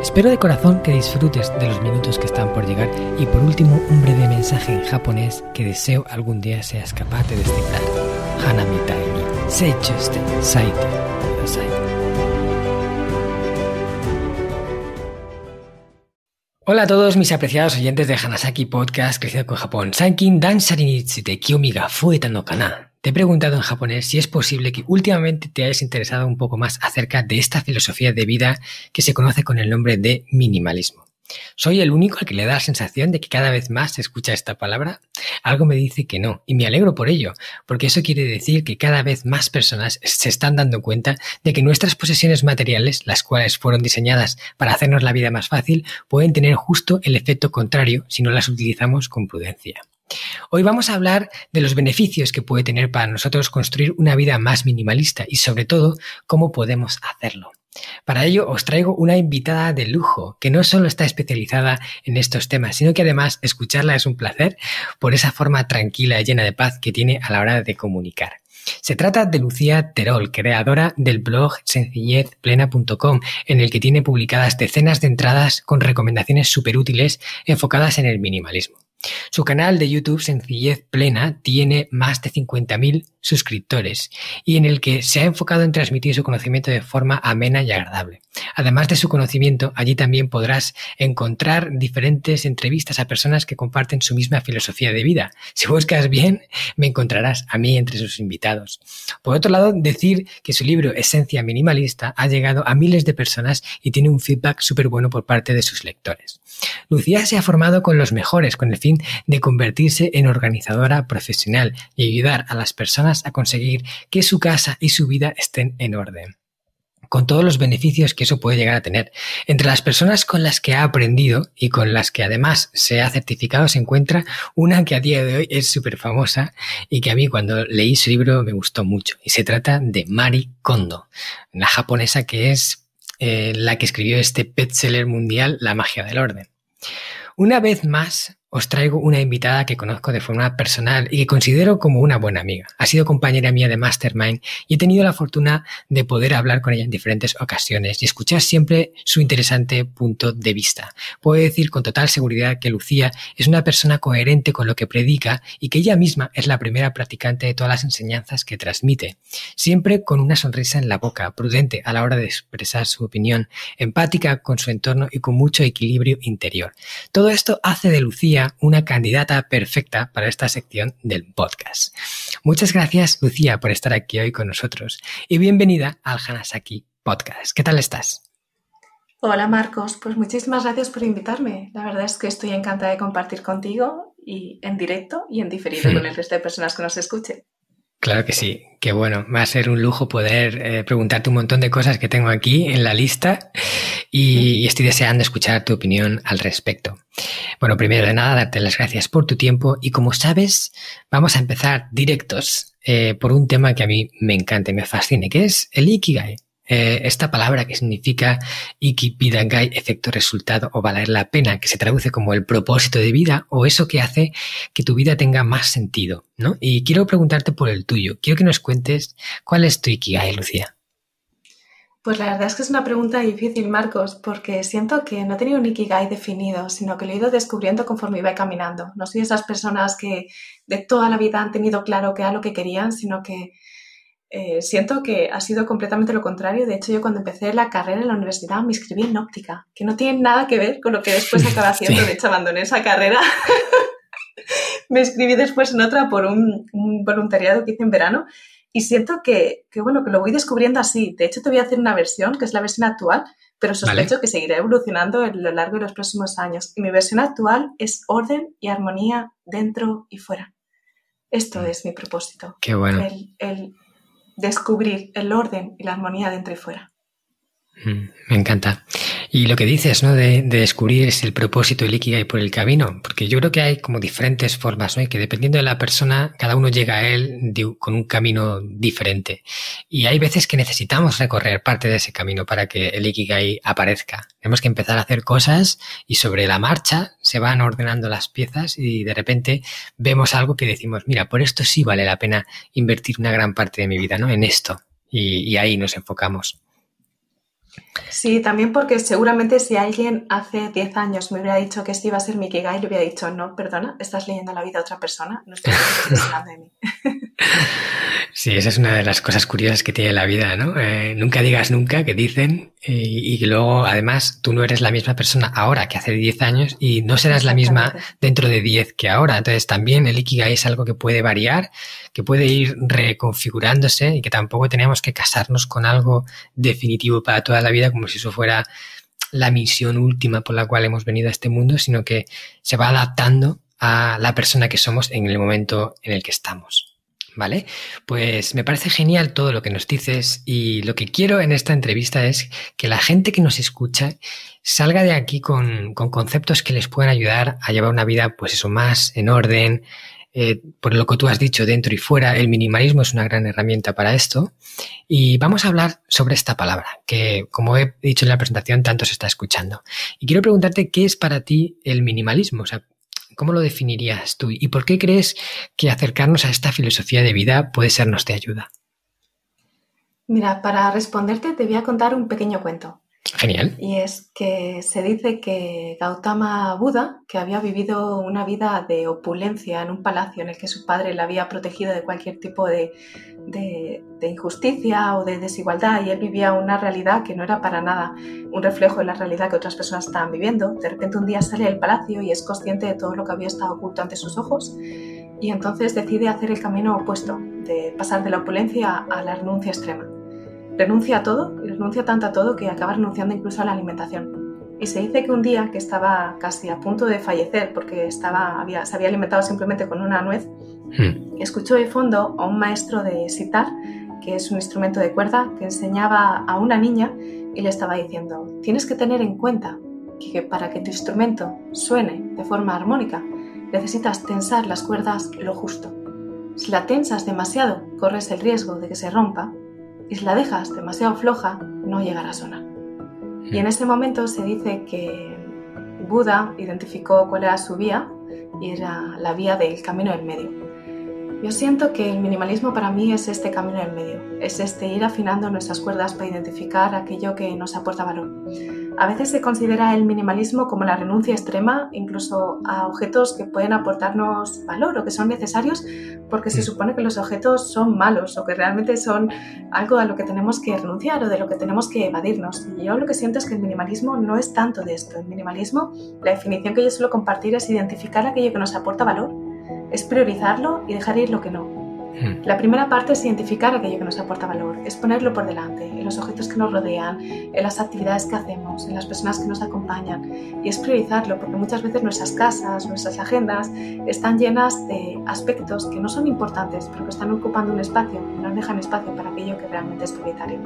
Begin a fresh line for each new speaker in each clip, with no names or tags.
Espero de corazón que disfrutes de los minutos que están por llegar y por último un breve mensaje en japonés que deseo algún día seas capaz de descifrar. Hanami ni seichuste saite. Hola a todos mis apreciados oyentes de Hanasaki Podcast Crecido con Japón. Sankin dansari ni tsute kiyomi kana. Te he preguntado en japonés si es posible que últimamente te hayas interesado un poco más acerca de esta filosofía de vida que se conoce con el nombre de minimalismo. ¿Soy el único al que le da la sensación de que cada vez más se escucha esta palabra? Algo me dice que no, y me alegro por ello, porque eso quiere decir que cada vez más personas se están dando cuenta de que nuestras posesiones materiales, las cuales fueron diseñadas para hacernos la vida más fácil, pueden tener justo el efecto contrario si no las utilizamos con prudencia. Hoy vamos a hablar de los beneficios que puede tener para nosotros construir una vida más minimalista y sobre todo cómo podemos hacerlo. Para ello os traigo una invitada de lujo que no solo está especializada en estos temas, sino que además escucharla es un placer por esa forma tranquila y llena de paz que tiene a la hora de comunicar. Se trata de Lucía Terol, creadora del blog sencillezplena.com, en el que tiene publicadas decenas de entradas con recomendaciones súper útiles enfocadas en el minimalismo. Su canal de YouTube Sencillez Plena tiene más de 50.000 suscriptores y en el que se ha enfocado en transmitir su conocimiento de forma amena y agradable. Además de su conocimiento, allí también podrás encontrar diferentes entrevistas a personas que comparten su misma filosofía de vida. Si buscas bien, me encontrarás a mí entre sus invitados. Por otro lado, decir que su libro Esencia Minimalista ha llegado a miles de personas y tiene un feedback súper bueno por parte de sus lectores. Lucía se ha formado con los mejores con el fin de convertirse en organizadora profesional y ayudar a las personas a conseguir que su casa y su vida estén en orden con todos los beneficios que eso puede llegar a tener. Entre las personas con las que ha aprendido y con las que además se ha certificado se encuentra una que a día de hoy es súper famosa y que a mí cuando leí su libro me gustó mucho. Y se trata de Mari Kondo, la japonesa que es eh, la que escribió este bestseller mundial La magia del orden. Una vez más, os traigo una invitada que conozco de forma personal y que considero como una buena amiga. Ha sido compañera mía de Mastermind y he tenido la fortuna de poder hablar con ella en diferentes ocasiones y escuchar siempre su interesante punto de vista. Puedo decir con total seguridad que Lucía es una persona coherente con lo que predica y que ella misma es la primera practicante de todas las enseñanzas que transmite. Siempre con una sonrisa en la boca, prudente a la hora de expresar su opinión, empática con su entorno y con mucho equilibrio interior. Todo esto hace de Lucía una candidata perfecta para esta sección del podcast. Muchas gracias, Lucía, por estar aquí hoy con nosotros y bienvenida al Hanasaki Podcast. ¿Qué tal estás?
Hola Marcos, pues muchísimas gracias por invitarme. La verdad es que estoy encantada de compartir contigo y en directo y en diferido con el resto de personas que nos escuchen.
Claro que sí, qué bueno. Va a ser un lujo poder eh, preguntarte un montón de cosas que tengo aquí en la lista y, estoy deseando escuchar tu opinión al respecto. Bueno, primero de nada, darte las gracias por tu tiempo y como sabes, vamos a empezar directos eh, por un tema que a mí me encanta y me fascina, que es el Ikigai. Eh, esta palabra que significa ikibidangai, efecto resultado o valer la pena, que se traduce como el propósito de vida o eso que hace que tu vida tenga más sentido, ¿no? Y quiero preguntarte por el tuyo. Quiero que nos cuentes cuál es tu ikigai, Lucía.
Pues la verdad es que es una pregunta difícil, Marcos, porque siento que no he tenido un Ikigai definido, sino que lo he ido descubriendo conforme iba caminando. No soy esas personas que de toda la vida han tenido claro qué era lo que querían, sino que eh, siento que ha sido completamente lo contrario. De hecho, yo cuando empecé la carrera en la universidad me inscribí en óptica, que no tiene nada que ver con lo que después acabé haciendo. De hecho, abandoné esa carrera. me inscribí después en otra por un, voluntariado que hice en verano y siento que, bueno, que lo voy descubriendo así. De hecho, te voy a hacer una versión, que es la versión actual, pero sospecho que seguirá evolucionando a lo largo de los próximos años. Y mi versión actual es orden y armonía dentro y fuera. Esto mm. es mi propósito.
Qué bueno
descubrir el orden y la armonía dentro y fuera.
Mm, me encanta. Y lo que dices, ¿no? De, descubrir el propósito del Ikigai por el camino, porque yo creo que hay como diferentes formas, ¿no? Y que dependiendo de la persona, cada uno llega a él con un camino diferente. Y hay veces que necesitamos recorrer parte de ese camino para que el Ikigai aparezca. Tenemos que empezar a hacer cosas y sobre la marcha se van ordenando las piezas y de repente vemos algo que decimos, mira, por esto sí vale la pena invertir una gran parte de mi vida, ¿no? En esto. y ahí nos enfocamos.
Sí, también porque seguramente si alguien hace 10 años me hubiera dicho que este iba a ser mi Ikigai, le hubiera dicho, no, perdona, estás leyendo la vida de otra persona, no estoy hablando de mí.
Sí, esa es una de las cosas curiosas que tiene la vida, ¿no? Eh, nunca digas nunca, que dicen, y, y, luego, además, tú no eres la misma persona ahora que hace 10 años y no serás la misma dentro de 10 que ahora. Entonces, también el Ikigai es algo que puede variar, que puede ir reconfigurándose y que tampoco tenemos que casarnos con algo definitivo para toda la vida, como si eso fuera la misión última por la cual hemos venido a este mundo, sino que se va adaptando a la persona que somos en el momento en el que estamos. ¿vale? Pues me parece genial todo lo que nos dices y lo que quiero en esta entrevista es que la gente que nos escucha salga de aquí con, conceptos que les puedan ayudar a llevar una vida, pues eso, más en orden, eh, por lo que tú has dicho, dentro y fuera, el minimalismo es una gran herramienta para esto. Y vamos a hablar sobre esta palabra, que como he dicho en la presentación, tanto se está escuchando. Y quiero preguntarte qué es para ti el minimalismo, o sea, ¿Cómo lo definirías tú? ¿Y por qué crees que acercarnos a esta filosofía de vida puede sernos de ayuda?
Mira, para responderte te voy a contar un pequeño cuento.
Genial.
Y es que se dice que Gautama Buda, que había vivido una vida de opulencia en un palacio en el que su padre le había protegido de cualquier tipo de, injusticia o de desigualdad, y él vivía una realidad que no era para nada un reflejo de la realidad que otras personas estaban viviendo, de repente un día sale del palacio y es consciente de todo lo que había estado oculto ante sus ojos, y entonces decide hacer el camino opuesto, de pasar de la opulencia a la renuncia extrema renuncia a todo y renuncia tanto a todo que acaba renunciando incluso a la alimentación. Y se dice que un día que estaba casi a punto de fallecer porque estaba, había, se había alimentado simplemente con una nuez, hmm. escuchó de fondo a un maestro de sitar, que es un instrumento de cuerda, que enseñaba a una niña y le estaba diciendo, tienes que tener en cuenta que para que tu instrumento suene de forma armónica, necesitas tensar las cuerdas lo justo. Si la tensas demasiado, corres el riesgo de que se rompa y si la dejas demasiado floja, no llegará a sonar. Y en ese momento se dice que Buda identificó cuál era su vía y era la vía del camino del medio. Yo siento que el minimalismo para mí es este camino del medio, es este ir afinando nuestras cuerdas para identificar aquello que nos aporta valor. A veces se considera el minimalismo como la renuncia extrema incluso a objetos que pueden aportarnos valor o que son necesarios porque se supone que los objetos son malos o que realmente son algo a lo que tenemos que renunciar o de lo que tenemos que evadirnos. Y yo lo que siento es que el minimalismo no es tanto de esto. El minimalismo, la definición que yo suelo compartir es identificar aquello que nos aporta valor, es priorizarlo y dejar ir lo que no. Hmm. La primera parte es identificar aquello que nos aporta valor, es ponerlo por delante, en los objetos que nos rodean, en las actividades que hacemos, en las personas que nos acompañan y es priorizarlo porque muchas veces nuestras casas, nuestras agendas están llenas de aspectos que no son importantes pero que están ocupando un espacio y no dejan espacio para aquello que realmente es prioritario.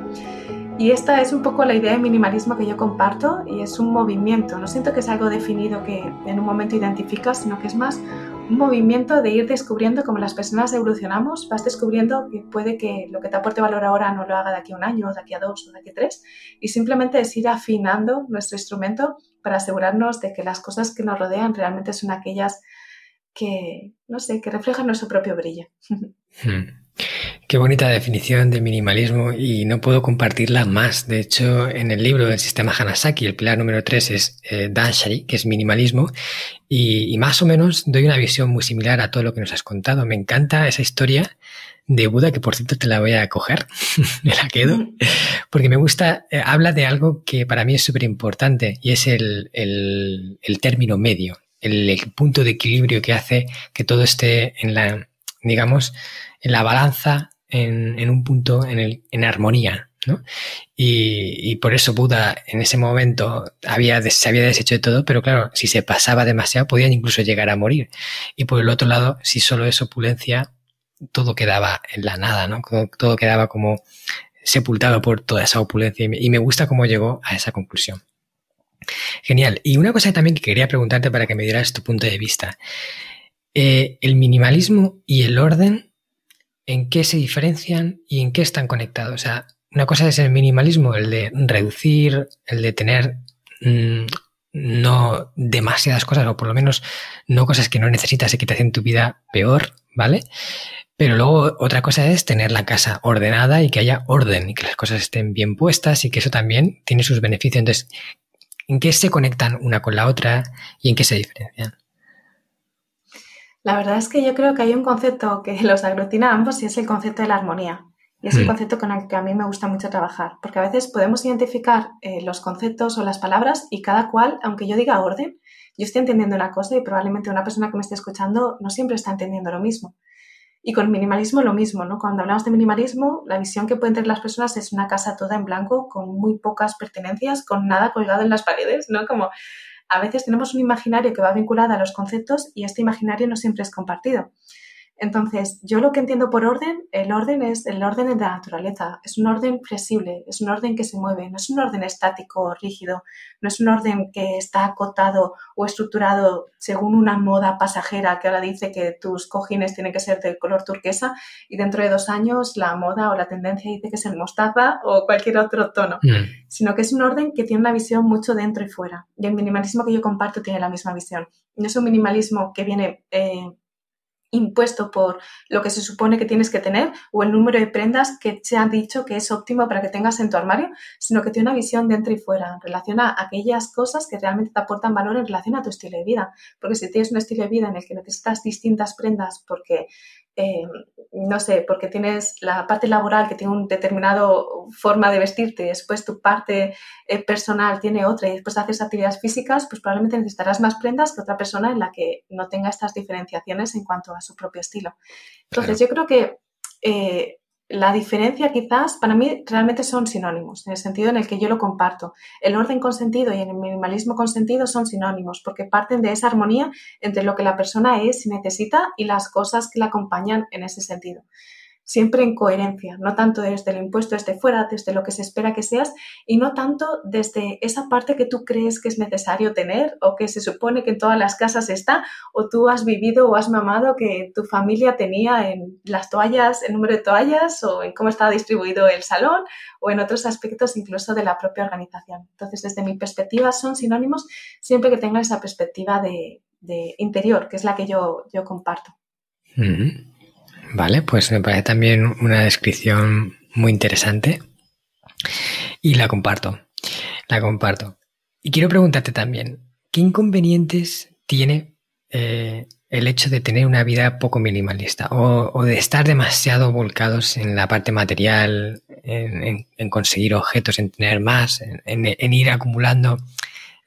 Y esta es un poco la idea de minimalismo que yo comparto y es un movimiento, no siento que es algo definido que en un momento identificas, sino que es más un movimiento de ir descubriendo cómo las personas evolucionamos, vas descubriendo que puede que lo que te aporte valor ahora no lo haga de aquí a un año, de aquí a dos, o de aquí a tres, y simplemente es ir afinando nuestro instrumento para asegurarnos de que las cosas que nos rodean realmente son aquellas que, no sé, que reflejan nuestro propio brillo.
Hmm. Qué bonita definición de minimalismo y no puedo compartirla más. De hecho, en el libro del sistema Hanasaki, el pilar número 3 es eh, Danshari, que es minimalismo, y, más o menos doy una visión muy similar a todo lo que nos has contado. Me encanta esa historia de Buda, que por cierto te la voy a coger, me la quedo, porque me gusta, eh, habla de algo que para mí es súper importante y es el, el, el término medio, el, el punto de equilibrio que hace que todo esté en la, digamos, en la balanza en, un punto en, el, en armonía. ¿no? Y, por eso Buda en ese momento había, se había deshecho de todo, pero claro, si se pasaba demasiado podían incluso llegar a morir. Y por el otro lado, si solo es opulencia, todo quedaba en la nada, ¿no? Todo quedaba como sepultado por toda esa opulencia y me, gusta cómo llegó a esa conclusión. Genial. Y una cosa también que quería preguntarte para que me dieras tu punto de vista. Eh, el minimalismo y el orden, ¿en qué se diferencian y en qué están conectados? O sea, una cosa es el minimalismo, el de reducir, el de tener mm, no demasiadas cosas, o por lo menos no cosas que no necesitas y que te hacen tu vida peor, ¿vale? Pero luego otra cosa es tener la casa ordenada y que haya orden y que las cosas estén bien puestas y que eso también tiene sus beneficios. Entonces, ¿en qué se conectan una con la otra y en qué se diferencian?
La verdad es que yo creo que hay un concepto que los aglutina a ambos y es el concepto de la armonía. Y es un mm. concepto con el que a mí me gusta mucho trabajar, porque a veces podemos identificar eh, los conceptos o las palabras y cada cual, aunque yo diga orden, yo estoy entendiendo una cosa y probablemente una persona que me esté escuchando no siempre está entendiendo lo mismo. Y con minimalismo lo mismo, ¿no? Cuando hablamos de minimalismo, la visión que pueden tener las personas es una casa toda en blanco, con muy pocas pertenencias, con nada colgado en las paredes, ¿no? Como a veces tenemos un imaginario que va vinculado a los conceptos y este imaginario no siempre es compartido. Entonces, yo lo que entiendo por orden, el orden es el orden de la naturaleza, es un orden flexible, es un orden que se mueve, no es un orden estático o rígido, no es un orden que está acotado o estructurado según una moda pasajera que ahora dice que tus cojines tienen que ser de color turquesa y dentro de dos años la moda o la tendencia dice que es el mostaza o cualquier otro tono, mm. sino que es un orden que tiene una visión mucho dentro y fuera. Y el minimalismo que yo comparto tiene la misma visión. No es un minimalismo que viene... Eh, impuesto por lo que se supone que tienes que tener o el número de prendas que se han dicho que es óptimo para que tengas en tu armario, sino que tiene una visión dentro y fuera en relación a aquellas cosas que realmente te aportan valor en relación a tu estilo de vida. Porque si tienes un estilo de vida en el que necesitas distintas prendas porque eh, no sé, porque tienes la parte laboral que tiene una determinada forma de vestirte, después tu parte eh, personal tiene otra y después haces actividades físicas, pues probablemente necesitarás más prendas que otra persona en la que no tenga estas diferenciaciones en cuanto a su propio estilo. Entonces, yo creo que eh, la diferencia quizás para mí realmente son sinónimos, en el sentido en el que yo lo comparto. El orden consentido y el minimalismo consentido son sinónimos porque parten de esa armonía entre lo que la persona es y necesita y las cosas que la acompañan en ese sentido siempre en coherencia, no tanto desde el impuesto desde fuera, desde lo que se espera que seas, y no tanto desde esa parte que tú crees que es necesario tener o que se supone que en todas las casas está, o tú has vivido o has mamado que tu familia tenía en las toallas, el número de toallas, o en cómo estaba distribuido el salón, o en otros aspectos incluso de la propia organización. Entonces, desde mi perspectiva, son sinónimos siempre que tengan esa perspectiva de, interior, que es la que yo, yo comparto.
Vale, pues me parece también una descripción muy interesante y la comparto, la comparto. Y quiero preguntarte también, ¿qué inconvenientes tiene eh, el hecho de tener una vida poco minimalista o, de estar demasiado volcados en la parte material, en, conseguir objetos, en tener más, en ir acumulando?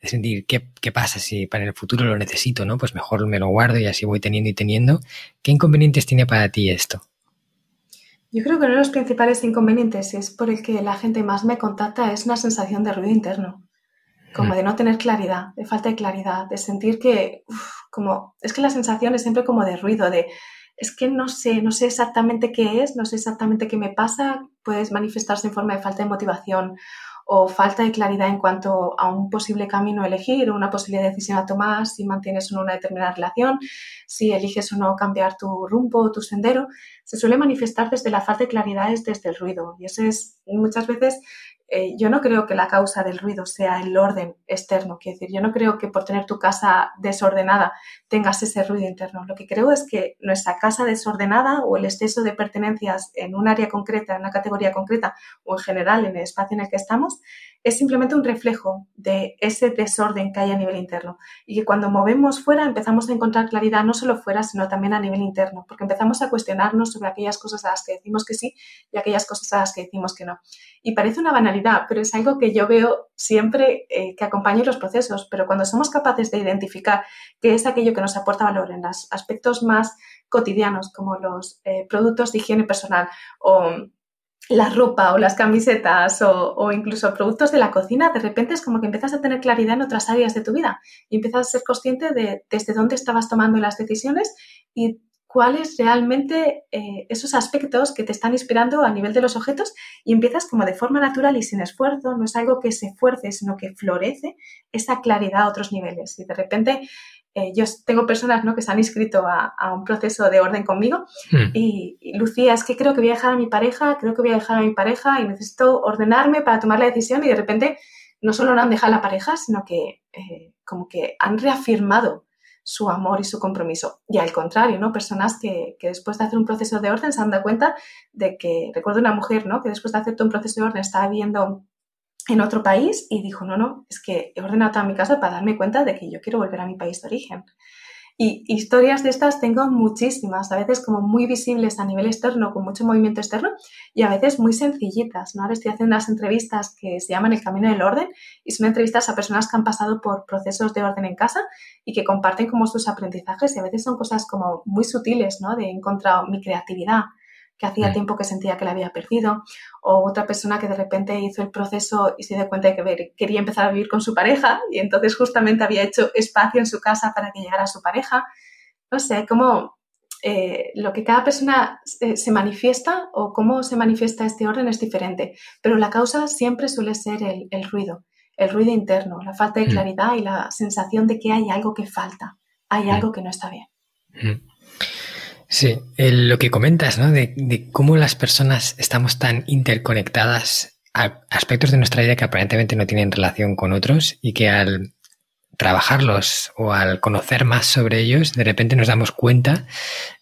Sentir ¿qué, ¿qué, pasa si para el futuro lo necesito, ¿no? Pues mejor me lo guardo y así voy teniendo y teniendo. ¿Qué inconvenientes tiene para ti esto?
Yo creo que uno de los principales inconvenientes es por el que la gente más me contacta es una sensación de ruido interno, como mm. de no tener claridad, de falta de claridad, de sentir que, como, es que la sensación es siempre como de ruido, de, es que no sé, no sé exactamente qué es, no sé exactamente qué me pasa, puedes manifestarse en forma de falta de motivación o falta de claridad en cuanto a un posible camino a elegir o una posible decisión a tomar, si mantienes una determinada relación, si eliges o no cambiar tu rumbo o tu sendero, se suele manifestar desde la falta de claridad, es desde el ruido. Y eso es muchas veces eh, yo no creo que la causa del ruido sea el orden externo. Quiero decir, yo no creo que por tener tu casa desordenada tengas ese ruido interno. Lo que creo es que nuestra casa desordenada o el exceso de pertenencias en un área concreta, en una categoría concreta o en general en el espacio en el que estamos, es simplemente un reflejo de ese desorden que hay a nivel interno. Y que cuando movemos fuera empezamos a encontrar claridad no solo fuera, sino también a nivel interno, porque empezamos a cuestionarnos sobre aquellas cosas a las que decimos que sí y aquellas cosas a las que decimos que no. Y parece una banalidad, pero es algo que yo veo siempre eh, que acompaña los procesos, pero cuando somos capaces de identificar qué es aquello que nos aporta valor en los aspectos más cotidianos, como los eh, productos de higiene personal o la ropa o las camisetas o, incluso productos de la cocina, de repente es como que empiezas a tener claridad en otras áreas de tu vida y empiezas a ser consciente de desde dónde estabas tomando las decisiones y cuáles realmente eh, esos aspectos que te están inspirando a nivel de los objetos y empiezas como de forma natural y sin esfuerzo, no es algo que se fuerce, sino que florece esa claridad a otros niveles. Y de repente eh, yo tengo personas ¿no? que se han inscrito a, un proceso de orden conmigo hmm. y, Lucía, es que creo que voy a dejar a mi pareja, creo que voy a dejar a mi pareja y necesito ordenarme para tomar la decisión y de repente no solo no han dejado a la pareja, sino que eh, como que han reafirmado su amor y su compromiso. Y al contrario, ¿no? Personas que, que, después de hacer un proceso de orden se han dado cuenta de que, recuerdo una mujer, ¿no? Que después de hacer todo un proceso de orden estaba viendo en otro país y dijo, no, no, es que he ordenado toda mi casa para darme cuenta de que yo quiero volver a mi país de origen. Y historias de estas tengo muchísimas, a veces como muy visibles a nivel externo, con mucho movimiento externo, y a veces muy sencillitas. ¿no? Ahora estoy haciendo unas entrevistas que se llaman El Camino del Orden, y son entrevistas a personas que han pasado por procesos de orden en casa y que comparten como sus aprendizajes, y a veces son cosas como muy sutiles, ¿no? De he encontrado mi creatividad, que hacía mm. tiempo que sentía que la había perdido, o otra persona que de repente hizo el proceso y se dio cuenta de que quería empezar a vivir con su pareja y entonces justamente había hecho espacio en su casa para que llegara su pareja. No sé, cómo eh, lo que cada persona eh, se manifiesta o cómo se manifiesta este orden es diferente, pero la causa siempre suele ser el, ruido, el ruido interno, la falta de mm. claridad y la sensación de que hay algo que falta, hay mm. algo que no está bien.
Sí, lo que comentas, ¿no? De, cómo las personas estamos tan interconectadas a aspectos de nuestra vida que aparentemente no tienen relación con otros y que al trabajarlos o al conocer más sobre ellos, de repente nos damos cuenta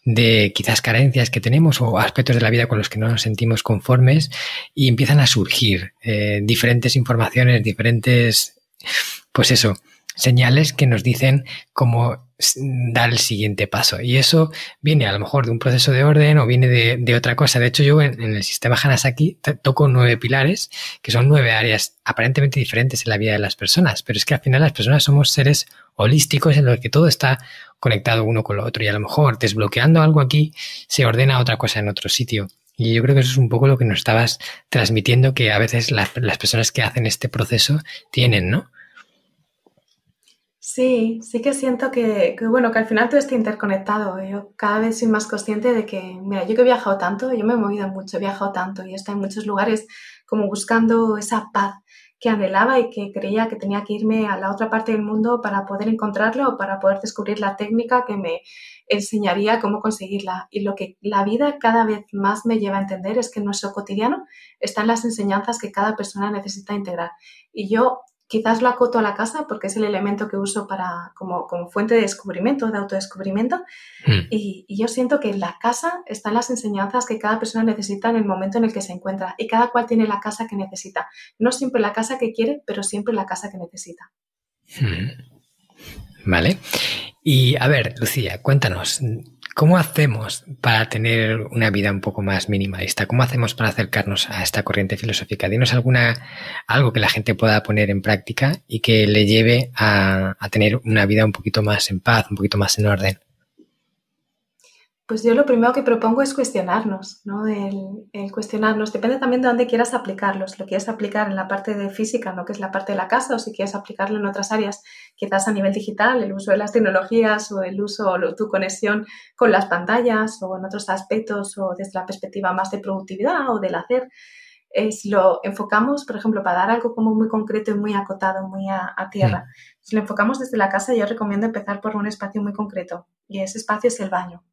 de quizás carencias que tenemos o aspectos de la vida con los que no nos sentimos conformes y empiezan a surgir eh, diferentes informaciones, diferentes, pues eso, señales que nos dicen cómo dar el siguiente paso. Y eso viene a lo mejor de un proceso de orden o viene de, otra cosa. De hecho, yo en, el sistema Hanasaki toco nueve pilares, que son nueve áreas aparentemente diferentes en la vida de las personas, pero es que al final las personas somos seres holísticos en los que todo está conectado uno con lo otro y a lo mejor desbloqueando algo aquí se ordena otra cosa en otro sitio. Y yo creo que eso es un poco lo que nos estabas transmitiendo que a veces las personas que hacen este proceso tienen, ¿no?
Sí, sí que siento que, bueno, que al final todo está interconectado. Yo cada vez soy más consciente de que, mira, yo que he viajado tanto, yo me he movido mucho, he viajado tanto y he en muchos lugares como buscando esa paz que anhelaba y que creía que tenía que irme a la otra parte del mundo para poder encontrarlo para poder descubrir la técnica que me enseñaría cómo conseguirla. Y lo que la vida cada vez más me lleva a entender es que en nuestro cotidiano están las enseñanzas que cada persona necesita integrar. Y yo Quizás lo acoto a la casa porque es el elemento que uso para, como, como fuente de descubrimiento, de autodescubrimiento. Hmm. Y, yo siento que en la casa están las enseñanzas que cada persona necesita en el momento en el que se encuentra. Y cada cual tiene la casa que necesita. No siempre la casa que quiere, pero siempre la casa que necesita.
Hmm. Vale. Y a ver, Lucía, cuéntanos, ¿Cómo hacemos para tener una vida un poco más minimalista? ¿Cómo hacemos para acercarnos a esta corriente filosófica? Dinos alguna, algo que la gente pueda poner en práctica y que le lleve a, a tener una vida un poquito más en paz, un poquito más en orden.
Pues yo lo primero que propongo es cuestionarnos, ¿no? El, cuestionarnos. Depende también de dónde quieras aplicarlos. Lo quieres aplicar en la parte de física, ¿no? Que es la parte de la casa, o si quieres aplicarlo en otras áreas, quizás a nivel digital, el uso de las tecnologías o el uso o tu conexión con las pantallas o en otros aspectos o desde la perspectiva más de productividad o del hacer. Es lo enfocamos, por ejemplo, para dar algo como muy concreto y muy acotado, muy a, tierra. Si lo enfocamos desde la casa, yo recomiendo empezar por un espacio muy concreto y ese espacio es el baño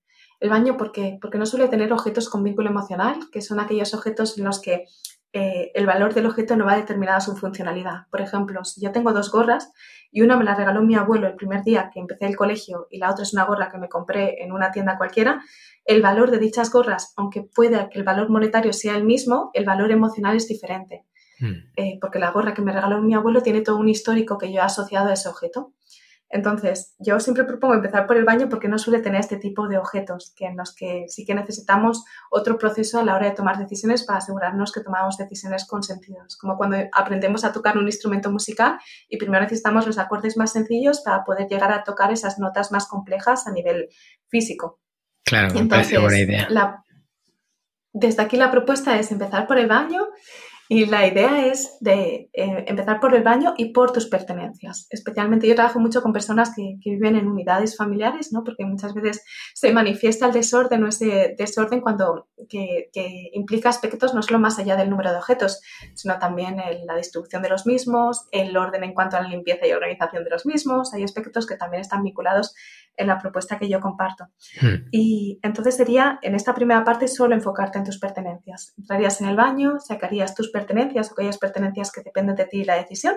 el baño, ¿por qué? Porque no suele tener objetos con vínculo emocional, que son aquellos objetos en los que eh, el valor del objeto no va determinado a su funcionalidad. Por ejemplo, si yo tengo dos gorras y una me la regaló mi abuelo el primer día que empecé el colegio y la otra es una gorra que me compré en una tienda cualquiera, el valor de dichas gorras, aunque pueda que el valor monetario sea el mismo, el valor emocional es diferente. Hmm. Eh, porque la gorra que me regaló mi abuelo tiene todo un histórico que yo he asociado a ese objeto. Entonces, yo siempre propongo empezar por el baño porque no suele tener este tipo de objetos, que en los que sí que necesitamos otro proceso a la hora de tomar decisiones para asegurarnos que tomamos decisiones con sentido. como cuando aprendemos a tocar un instrumento musical y primero necesitamos los acordes más sencillos para poder llegar a tocar esas notas más complejas a nivel físico.
Claro, me parece buena idea.
desde aquí la propuesta es empezar por el baño Y la idea es de eh, empezar por el baño y por tus pertenencias. Especialmente yo trabajo mucho con personas que, viven en unidades familiares, ¿no? porque muchas veces se manifiesta el desorden o ese desorden cuando que, implica aspectos no solo más allá del número de objetos, sino también la distribución de los mismos, el orden en cuanto a la limpieza y organización de los mismos. Hay aspectos que también están vinculados en la propuesta que yo comparto. Hmm. Y entonces sería, en esta primera parte, solo enfocarte en tus pertenencias. Entrarías en el baño, sacarías tus pertenencias o aquellas pertenencias que dependen de ti y la decisión,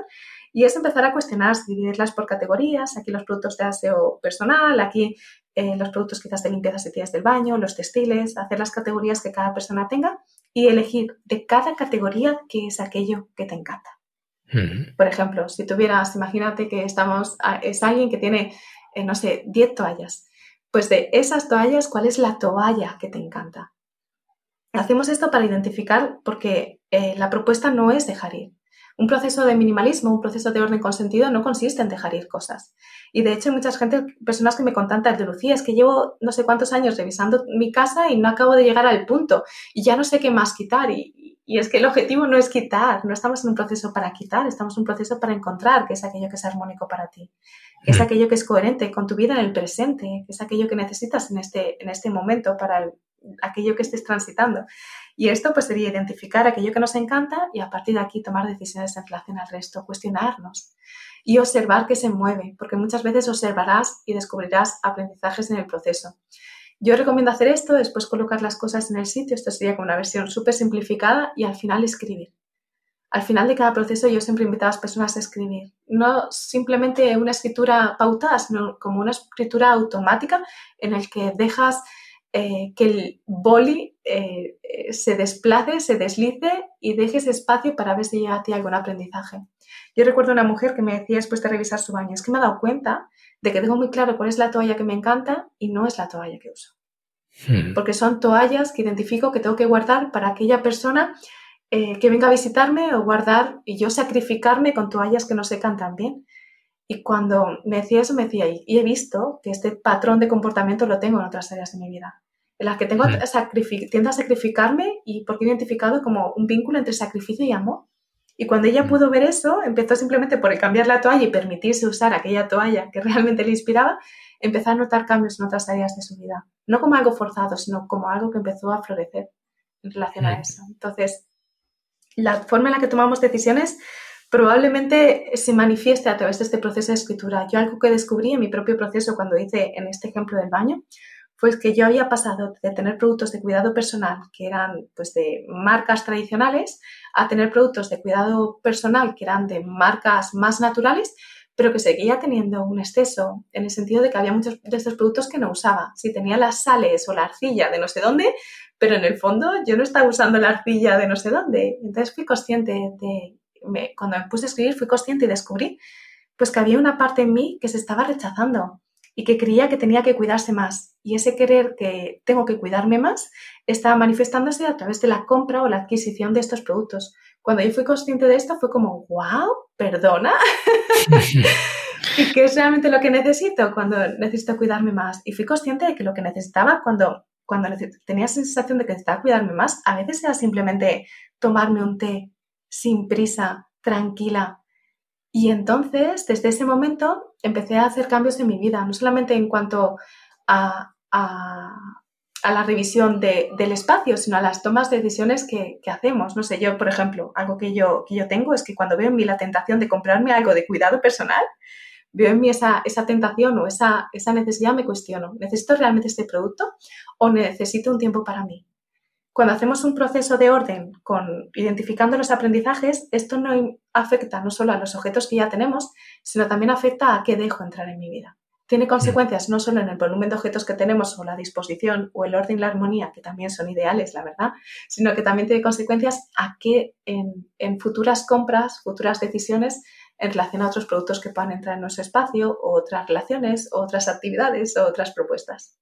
y es empezar a cuestionar, dividirlas por categorías, aquí los productos de aseo personal, aquí eh, los productos quizás de limpieza si tienes del baño, los textiles, hacer las categorías que cada persona tenga y elegir de cada categoría qué es aquello que te encanta. Hmm. Por ejemplo, si tuvieras, imagínate que estamos, es alguien que tiene eh, no sé, 10 toallas. Pues de esas toallas, ¿cuál es la toalla que te encanta? Hacemos esto para identificar porque eh, la propuesta no es dejar ir. Un proceso de minimalismo, un proceso de orden consentido no consiste en dejar ir cosas. Y de hecho muchas gente, personas que me contactan de Lucía, es que llevo no sé cuántos años revisando mi casa y no acabo de llegar al punto y ya no sé qué más quitar. Y, y es que el objetivo no es quitar, no estamos en un proceso para quitar, estamos en un proceso para encontrar qué es aquello que es armónico para ti es aquello que es coherente con tu vida en el presente, es aquello que necesitas en este, en este momento para aquello que estés transitando. Y esto pues sería identificar aquello que nos encanta y a partir de aquí tomar decisiones en relación al resto, cuestionarnos y observar qué se mueve, porque muchas veces observarás y descubrirás aprendizajes en el proceso. Yo recomiendo hacer esto, después colocar las cosas en el sitio, esto sería como una versión súper simplificada y al final escribir al final de cada proceso yo siempre invito a las personas a escribir. No simplemente una escritura pautada, sino como una escritura automática en el que dejas eh, que el boli eh, se desplace, se deslice y dejes espacio para ver si llega a ti algún aprendizaje. Yo recuerdo una mujer que me decía después de revisar su baño, es que me he dado cuenta de que tengo muy claro cuál es la toalla que me encanta y no es la toalla que uso. Hmm. Porque son toallas que identifico que tengo que guardar para aquella persona eh, que venga a visitarme o guardar y yo sacrificarme con toallas que no secan tan bien. Y cuando me decía eso, me decía, y he visto que este patrón de comportamiento lo tengo en otras áreas de mi vida, en las que tengo tiendo a sacrificarme y porque he identificado como un vínculo entre sacrificio y amor. Y cuando ella pudo ver eso, empezó simplemente por cambiar la toalla y permitirse usar aquella toalla que realmente le inspiraba, empezó a notar cambios en otras áreas de su vida. No como algo forzado, sino como algo que empezó a florecer en relación a eso. Entonces, la forma en la que tomamos decisiones probablemente se manifieste a través de este proceso de escritura. Yo algo que descubrí en mi propio proceso cuando hice en este ejemplo del baño fue que yo había pasado de tener productos de cuidado personal que eran pues de marcas tradicionales a tener productos de cuidado personal que eran de marcas más naturales, pero que seguía teniendo un exceso en el sentido de que había muchos de estos productos que no usaba. Si tenía las sales o la arcilla de no sé dónde, pero en el fondo yo no estaba usando la arcilla de no sé dónde. Entonces fui consciente de, cuando me puse a escribir, fui consciente y descubrí pues que había una parte en mí que se estaba rechazando y que creía que tenía que cuidarse más. Y ese querer que tengo que cuidarme más estaba manifestándose a través de la compra o la adquisición de estos productos. Cuando yo fui consciente de esto fue como, wow, perdona. ¿Y qué es realmente lo que necesito cuando necesito cuidarme más? Y fui consciente de que lo que necesitaba cuando cuando tenía esa sensación de que necesitaba cuidarme más, a veces era simplemente tomarme un té sin prisa, tranquila. Y entonces, desde ese momento, empecé a hacer cambios en mi vida, no solamente en cuanto a, la revisión del espacio, sino a las tomas de decisiones que, que, hacemos. No sé, yo, por ejemplo, algo que yo, que yo tengo es que cuando veo en mí la tentación de comprarme algo de cuidado personal, veo en mí esa, esa tentación o esa, esa, necesidad, me cuestiono, ¿necesito realmente este producto o necesito un tiempo para mí? Cuando hacemos un proceso de orden con identificando los aprendizajes, esto no afecta no solo a los objetos que ya tenemos, sino también afecta a qué dejo entrar en mi vida. Tiene consecuencias no solo en el volumen de objetos que tenemos o la disposición o el orden y la armonía, que también son ideales, la verdad, sino que también tiene consecuencias a qué en, en futuras compras, futuras decisiones, en relación a otros productos que puedan entrar en nuestro espacio, o otras relaciones, o otras actividades, o otras propuestas.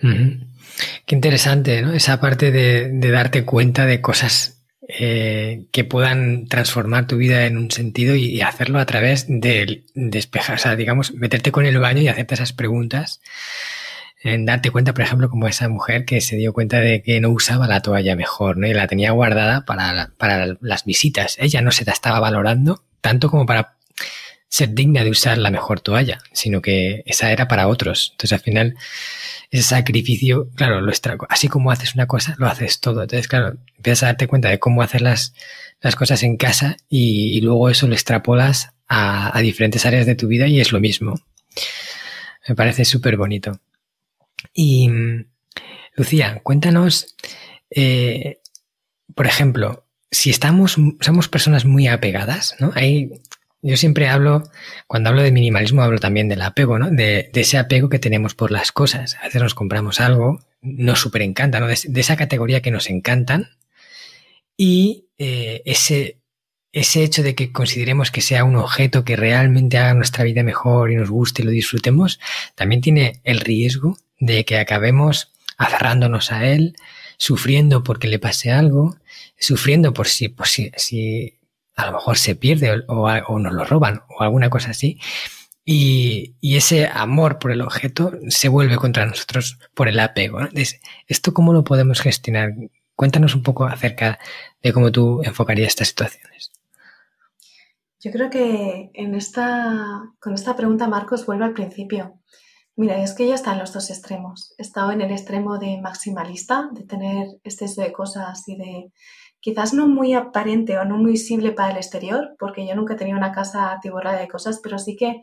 Qué interesante, ¿no? Esa parte de, darte cuenta de cosas eh, que puedan transformar tu vida en un sentido y, hacerlo a través de despejar, o sea, digamos, meterte con el baño y hacerte esas preguntas en darte cuenta, por ejemplo, como esa mujer que se dio cuenta de que no usaba la toalla mejor, ¿no? Y la tenía guardada para, para las visitas. Ella no se la estaba valorando tanto como para ser digna de usar la mejor toalla, sino que esa era para otros. Entonces, al final, ese sacrificio, claro, lo así como haces una cosa, lo haces todo. Entonces, claro, empiezas a darte cuenta de cómo hacer las, las cosas en casa y, luego eso lo extrapolas a, diferentes áreas de tu vida y es lo mismo. Me parece súper bonito. Y, Lucía, cuéntanos, eh, por ejemplo, si estamos, somos personas muy apegadas, ¿no? Hay, yo siempre hablo, cuando hablo de minimalismo, hablo también del apego, ¿no? De, ese apego que tenemos por las cosas. A veces nos compramos algo, nos súper encanta, ¿no? De, esa categoría que nos encantan. Y eh, ese, ese hecho de que consideremos que sea un objeto que realmente haga nuestra vida mejor y nos guste y lo disfrutemos, también tiene el riesgo de que acabemos aferrándonos a él, sufriendo porque le pase algo, sufriendo por si, por si, si a lo mejor se pierde o, nos lo roban o alguna cosa así. Y, ese amor por el objeto se vuelve contra nosotros por el apego. ¿Esto cómo lo podemos gestionar? Cuéntanos un poco acerca de cómo tú enfocarías estas situaciones.
Yo creo que en esta, con esta pregunta Marcos vuelve al principio. Mira, es que ya está en los dos extremos. He estado en el extremo de maximalista, de tener exceso de cosas y de quizás no muy aparente o no muy visible para el exterior, porque yo nunca tenido una casa atiborrada de cosas, pero sí que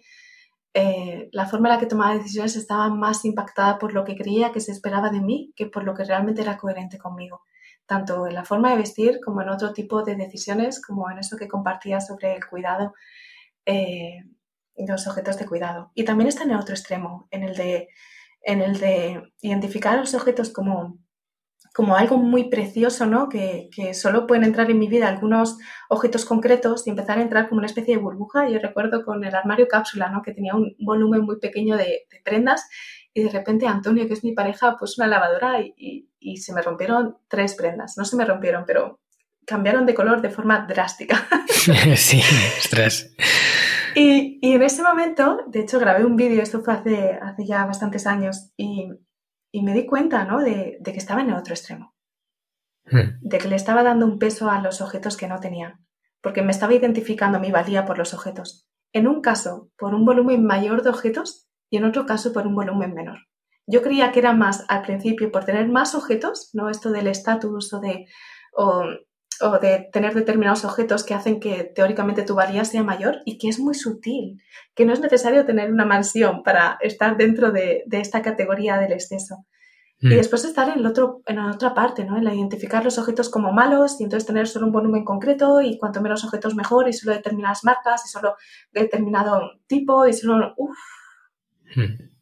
eh, la forma en la que tomaba decisiones estaba más impactada por lo que creía que se esperaba de mí que por lo que realmente era coherente conmigo, tanto en la forma de vestir como en otro tipo de decisiones, como en eso que compartía sobre el cuidado, eh, los objetos de cuidado. Y también está en el otro extremo, en el de, en el de identificar los objetos como como algo muy precioso, ¿no? Que, solo pueden entrar en mi vida algunos objetos concretos y empezar a entrar como una especie de burbuja. Yo recuerdo con el armario cápsula, ¿no? Que tenía un volumen muy pequeño de, prendas y de repente Antonio, que es mi pareja, pues una lavadora y, se me rompieron tres prendas. No se me rompieron, pero cambiaron de color de forma drástica.
sí, estrés.
Y, y, en ese momento, de hecho, grabé un vídeo, esto fue hace, hace ya bastantes años, y, y me di cuenta ¿no? de, que estaba en el otro extremo, hmm. de que le estaba dando un peso a los objetos que no tenían, porque me estaba identificando mi valía por los objetos. En un caso, por un volumen mayor de objetos y en otro caso, por un volumen menor. Yo creía que era más al principio por tener más objetos, no esto del estatus o de, o, de tener determinados objetos que hacen que teóricamente tu valía sea mayor y que es muy sutil, que no es necesario tener una mansión para estar dentro de, esta categoría del exceso. Y mm. después estar en, el otro, en la otra parte, ¿no? en la identificar los objetos como malos y entonces tener solo un volumen concreto y cuanto menos objetos mejor y solo determinadas marcas y solo determinado tipo y solo... Uf. Mm.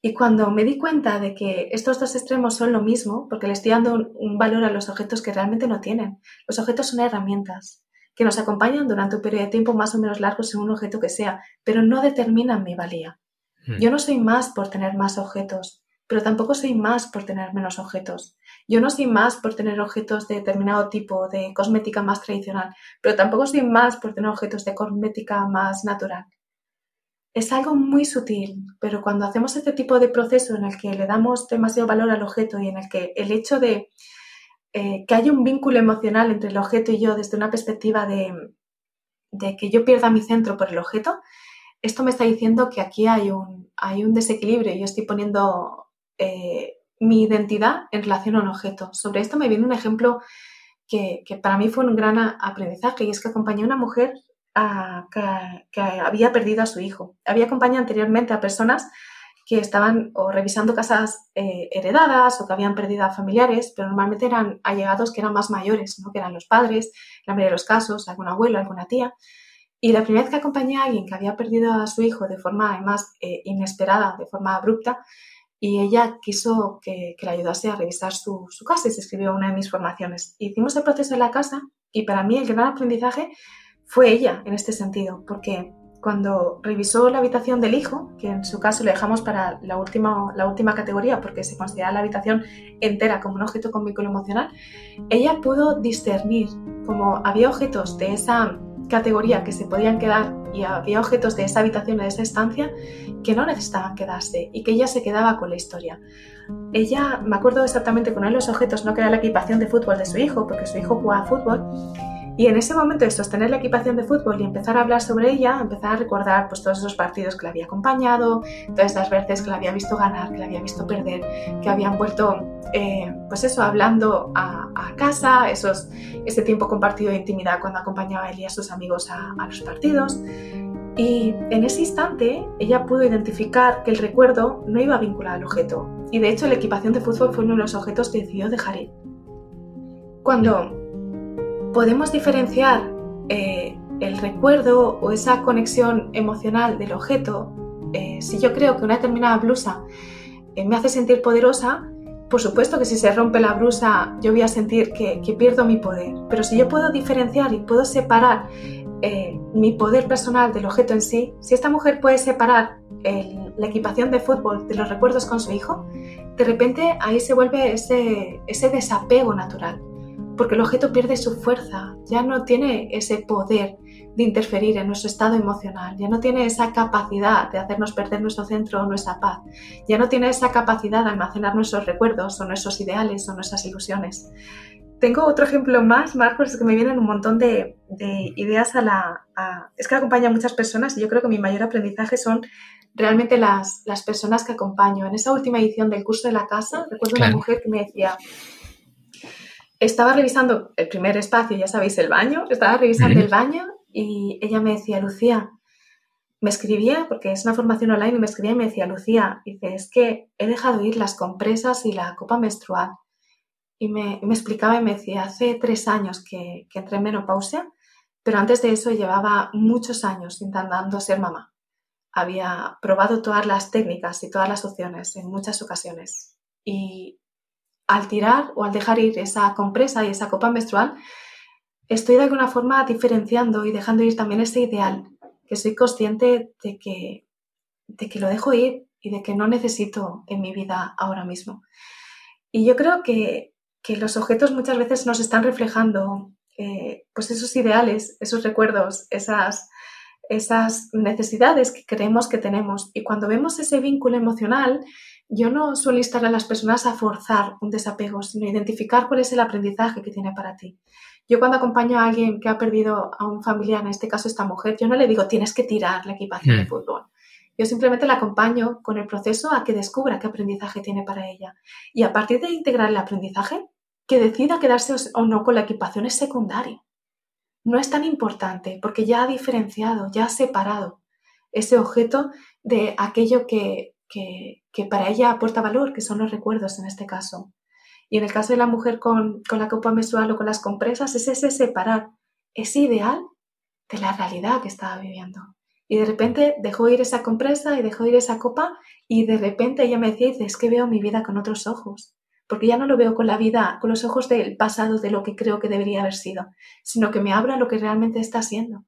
Y cuando me di cuenta de que estos dos extremos son lo mismo, porque le estoy dando un valor a los objetos que realmente no tienen. Los objetos son herramientas que nos acompañan durante un periodo de tiempo más o menos largo según un objeto que sea, pero no determinan mi valía. Hmm. Yo no soy más por tener más objetos, pero tampoco soy más por tener menos objetos. Yo no soy más por tener objetos de determinado tipo, de cosmética más tradicional, pero tampoco soy más por tener objetos de cosmética más natural. Es algo muy sutil, pero cuando hacemos este tipo de proceso en el que le damos demasiado valor al objeto y en el que el hecho de eh, que haya un vínculo emocional entre el objeto y yo desde una perspectiva de, que yo pierda mi centro por el objeto, esto me está diciendo que aquí hay un, hay un desequilibrio yo estoy poniendo eh, mi identidad en relación a un objeto. Sobre esto me viene un ejemplo que, para mí fue un gran aprendizaje y es que acompañé a una mujer que, había perdido a su hijo. Había acompañado anteriormente a personas que estaban revisando casas eh, heredadas o que habían perdido a familiares, pero normalmente eran allegados que eran más mayores, ¿no? que eran los padres, la mayoría de los casos, algún abuelo, alguna tía. Y la primera vez que acompañé a alguien que había perdido a su hijo de forma además eh, inesperada, de forma abrupta, y ella quiso que, que le ayudase a revisar su, su, casa y se escribió una de mis formaciones. Hicimos el proceso en la casa y para mí el gran aprendizaje fue ella en este sentido, porque cuando revisó la habitación del hijo, que en su caso le dejamos para la última, categoría porque se considera la habitación entera como un objeto con vínculo emocional, ella pudo discernir como había objetos de esa categoría que se podían quedar y había objetos de esa habitación, de esa estancia, que no necesitaban quedarse y que ella se quedaba con la historia. Ella, me acuerdo exactamente con de los objetos, no que era la equipación de fútbol de su hijo, porque su hijo jugaba fútbol, y en ese momento de sostener la equipación de fútbol y empezar a hablar sobre ella, empezar a recordar pues, todos esos partidos que la había acompañado, todas esas veces que la había visto ganar, que la había visto perder, que habían vuelto, eh, pues eso, hablando a, casa, esos, ese tiempo compartido de intimidad cuando acompañaba a él y a sus amigos a, a los partidos. Y en ese instante ella pudo identificar que el recuerdo no iba vinculado al objeto. Y de hecho la equipación de fútbol fue uno de los objetos que decidió dejar ir. Cuando podemos diferenciar eh, el recuerdo o esa conexión emocional del objeto. Eh, si yo creo que una determinada blusa eh, me hace sentir poderosa, por supuesto que si se rompe la blusa yo voy a sentir que, pierdo mi poder. Pero si yo puedo diferenciar y puedo separar mi poder personal del objeto en sí, si esta mujer puede separar la equipación de fútbol de los recuerdos con su hijo, de repente ahí se vuelve ese, ese desapego natural porque el objeto pierde su fuerza, ya no tiene ese poder de interferir en nuestro estado emocional, ya no tiene esa capacidad de hacernos perder nuestro centro o nuestra paz, ya no tiene esa capacidad de almacenar nuestros recuerdos o nuestros ideales o nuestras ilusiones. Tengo otro ejemplo más, Marcos, es que me vienen un montón de, ideas a la... es que acompaño a muchas personas y yo creo que mi mayor aprendizaje son realmente las, las personas que acompaño. En esa última edición del curso de la casa, recuerdo una mujer que me decía, estaba revisando el primer espacio, ya sabéis, el baño, estaba revisando el baño y ella me decía, Lucía, me escribía, porque es una formación online, y me escribía y me decía, Lucía, dice, es que he dejado ir las compresas y la copa menstrual. Y me, explicaba y me decía, hace tres años que, que, entré en menopausia, pero antes de eso llevaba muchos años intentando ser mamá. Había probado todas las técnicas y todas las opciones en muchas ocasiones. Y al tirar o al dejar ir esa compresa y esa copa menstrual, estoy de alguna forma diferenciando y dejando ir también ese ideal, que soy consciente de que, de que lo dejo ir y de que no necesito en mi vida ahora mismo. Y yo creo que, los objetos muchas veces nos están reflejando eh, pues esos ideales, esos recuerdos, esas, esas necesidades que creemos que tenemos. Y cuando vemos ese vínculo emocional, yo no suelo instar a las personas a forzar un desapego, sino identificar cuál es el aprendizaje que tiene para ti. Yo cuando acompaño a alguien que ha perdido a un familiar, en este caso esta mujer, yo no le digo tienes que tirar la equipación de hmm. fútbol. Yo simplemente la acompaño con el proceso a que descubra qué aprendizaje tiene para ella. Y a partir de integrar el aprendizaje, que decida quedarse o no con la equipación es secundario. No es tan importante porque ya ha diferenciado, ya ha separado ese objeto de aquello que, que, para ella aporta valor, que son los recuerdos en este caso. Y en el caso de la mujer con, la copa menstrual o con las compresas, es ese separar ese ideal de la realidad que estaba viviendo. Y de repente dejó ir esa compresa y dejó ir esa copa y de repente ella me decía, es que veo mi vida con otros ojos, porque ya no lo veo con la vida, con los ojos del pasado, de lo que creo que debería haber sido, sino que me abra lo que realmente está siendo.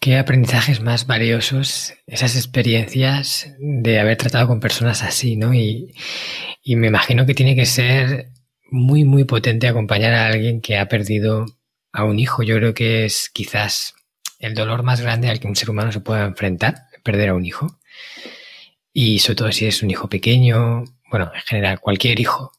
Qué aprendizajes más valiosos esas experiencias de haber tratado con personas así, ¿no? Y, me imagino que tiene que ser muy, muy potente acompañar a alguien que ha perdido a un hijo. Yo creo que es quizás el dolor más grande al que un ser humano se pueda enfrentar, perder a un hijo. Y sobre todo si es un hijo pequeño, bueno, en general, cualquier hijo.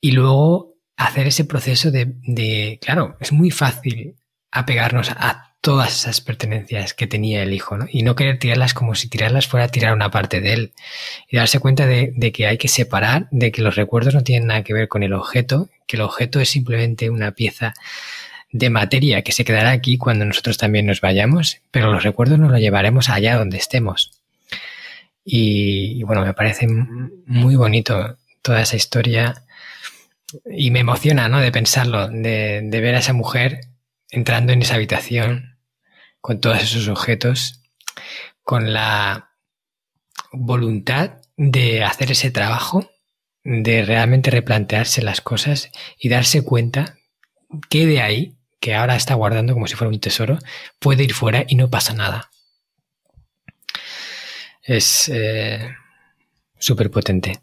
Y luego hacer ese proceso de, de claro, es muy fácil apegarnos a todas esas pertenencias que tenía el hijo, ¿no? Y no querer tirarlas como si tirarlas fuera a tirar una parte de él. Y darse cuenta de, que hay que separar, de que los recuerdos no tienen nada que ver con el objeto, que el objeto es simplemente una pieza de materia que se quedará aquí cuando nosotros también nos vayamos, pero los recuerdos nos los llevaremos allá donde estemos. Y, bueno, me parece muy bonito toda esa historia y me emociona, ¿no? De pensarlo, de, de ver a esa mujer entrando en esa habitación con todos esos objetos, con la voluntad de hacer ese trabajo, de realmente replantearse las cosas y darse cuenta que de ahí, que ahora está guardando como si fuera un tesoro, puede ir fuera y no pasa nada. Es eh, súper potente.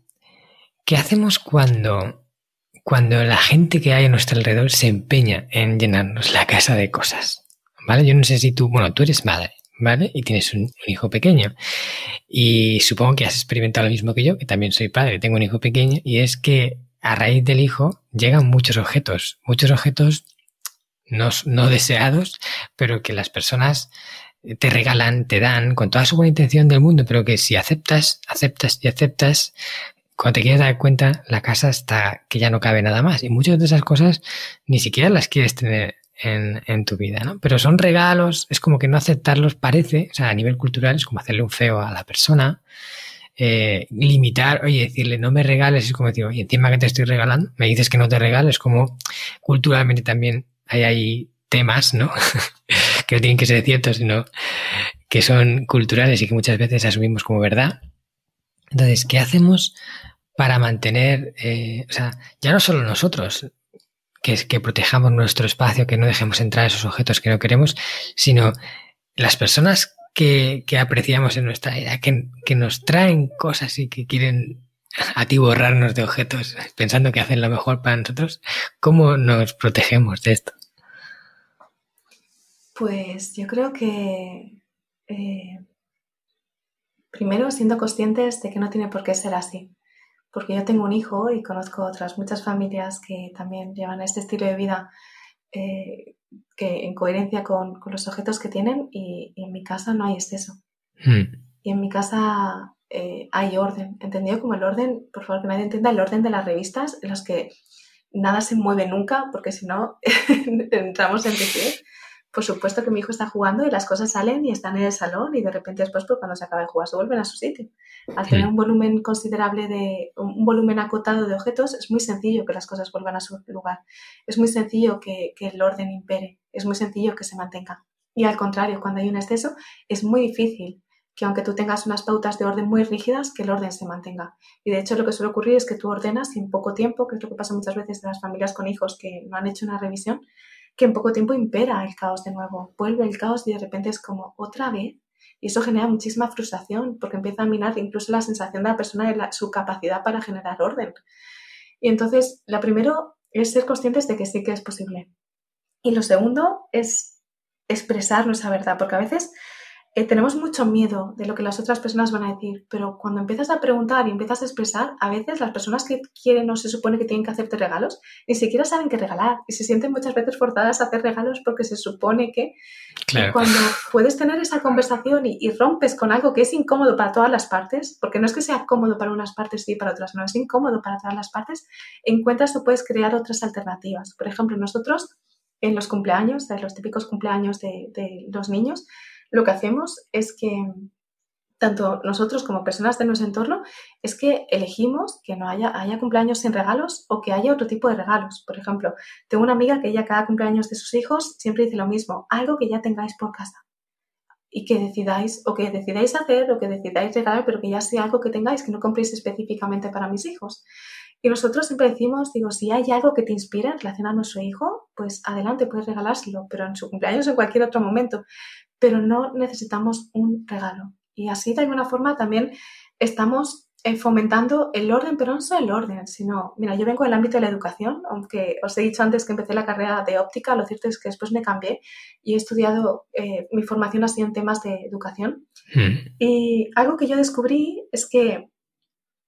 ¿Qué hacemos cuando, cuando la gente que hay a nuestro alrededor se empeña en llenarnos la casa de cosas? ¿Vale? Yo no sé si tú, bueno, tú eres madre, ¿vale? Y tienes un, hijo pequeño. Y supongo que has experimentado lo mismo que yo, que también soy padre, tengo un hijo pequeño, y es que a raíz del hijo llegan muchos objetos, muchos objetos no, no deseados, pero que las personas te regalan, te dan con toda su buena intención del mundo, pero que si aceptas, aceptas y aceptas, cuando te quieres dar cuenta, la casa está que ya no cabe nada más. Y muchas de esas cosas ni siquiera las quieres tener en, tu vida, ¿no? Pero son regalos, es como que no aceptarlos parece, o sea, a nivel cultural es como hacerle un feo a la persona. Eh, limitar, oye, decirle no me regales, es como decir, y encima que te estoy regalando, me dices que no te regales, como culturalmente también hay ahí temas, ¿no? que tienen que ser ciertos, sino que son culturales y que muchas veces asumimos como verdad. Entonces, ¿qué hacemos para mantener, eh, o sea, ya no solo nosotros, que, que protejamos nuestro espacio, que no dejemos entrar esos objetos que no queremos, sino las personas que, que apreciamos en nuestra vida, que, que, nos traen cosas y que quieren atiborrarnos de objetos pensando que hacen lo mejor para nosotros, ¿cómo nos protegemos de esto?
Pues yo creo que eh, primero siendo conscientes de que no tiene por qué ser así porque yo tengo un hijo y conozco otras muchas familias que también llevan este estilo de vida eh, que en coherencia con, los objetos que tienen y, en mi casa no hay exceso. Hmm. Y en mi casa eh, hay orden, entendido como el orden, por favor que nadie entienda el orden de las revistas en las que nada se mueve nunca, porque si no entramos en pie por supuesto que mi hijo está jugando y las cosas salen y están en el salón y de repente después, pues, cuando se acaba de jugar, se vuelven a su sitio. Al tener un volumen considerable de, un volumen acotado de objetos, es muy sencillo que las cosas vuelvan a su lugar. Es muy sencillo que, que el orden impere. Es muy sencillo que se mantenga. Y al contrario, cuando hay un exceso, es muy difícil que aunque tú tengas unas pautas de orden muy rígidas, que el orden se mantenga. Y de hecho lo que suele ocurrir es que tú ordenas y en poco tiempo, que es lo que pasa muchas veces en las familias con hijos que no han hecho una revisión, que en poco tiempo impera el caos de nuevo. Vuelve el caos y de repente es como otra vez. Y eso genera muchísima frustración porque empieza a minar incluso la sensación de la persona de su capacidad para generar orden. Y entonces, lo primero es ser conscientes de que sí que es posible. Y lo segundo es expresar nuestra verdad, porque a veces eh, tenemos mucho miedo de lo que las otras personas van a decir, pero cuando empiezas a preguntar y empiezas a expresar, a veces las personas que quieren o se supone que tienen que hacerte regalos, ni siquiera saben qué regalar y se sienten muchas veces forzadas a hacer regalos porque se supone que cuando puedes tener esa conversación y, rompes con algo que es incómodo para todas las partes, porque no es que sea cómodo para unas partes y para otras no, es incómodo para todas las partes, encuentras o puedes crear otras alternativas. Por ejemplo, nosotros en los cumpleaños, de los típicos cumpleaños de, de los niños, lo que hacemos es que tanto nosotros como personas de nuestro entorno, es que elegimos que no haya, haya cumpleaños sin regalos o que haya otro tipo de regalos. Por ejemplo, tengo una amiga que ella cada cumpleaños de sus hijos siempre dice lo mismo, algo que ya tengáis por casa y que decidáis o que decidáis hacer o que decidáis regalar, pero que ya sea algo que tengáis, que no compréis específicamente para mis hijos. Y nosotros siempre decimos, digo, si hay algo que te inspira en relación a nuestro hijo, pues adelante, puedes regalárselo, pero en su cumpleaños o en cualquier otro momento pero no necesitamos un regalo. Y así de alguna forma también estamos eh, fomentando el orden, pero no solo el orden, sino, mira, yo vengo del ámbito de la educación, aunque os he dicho antes que empecé la carrera de óptica, lo cierto es que después me cambié y he estudiado, eh, mi formación ha sido en temas de educación. Hmm. Y algo que yo descubrí es que,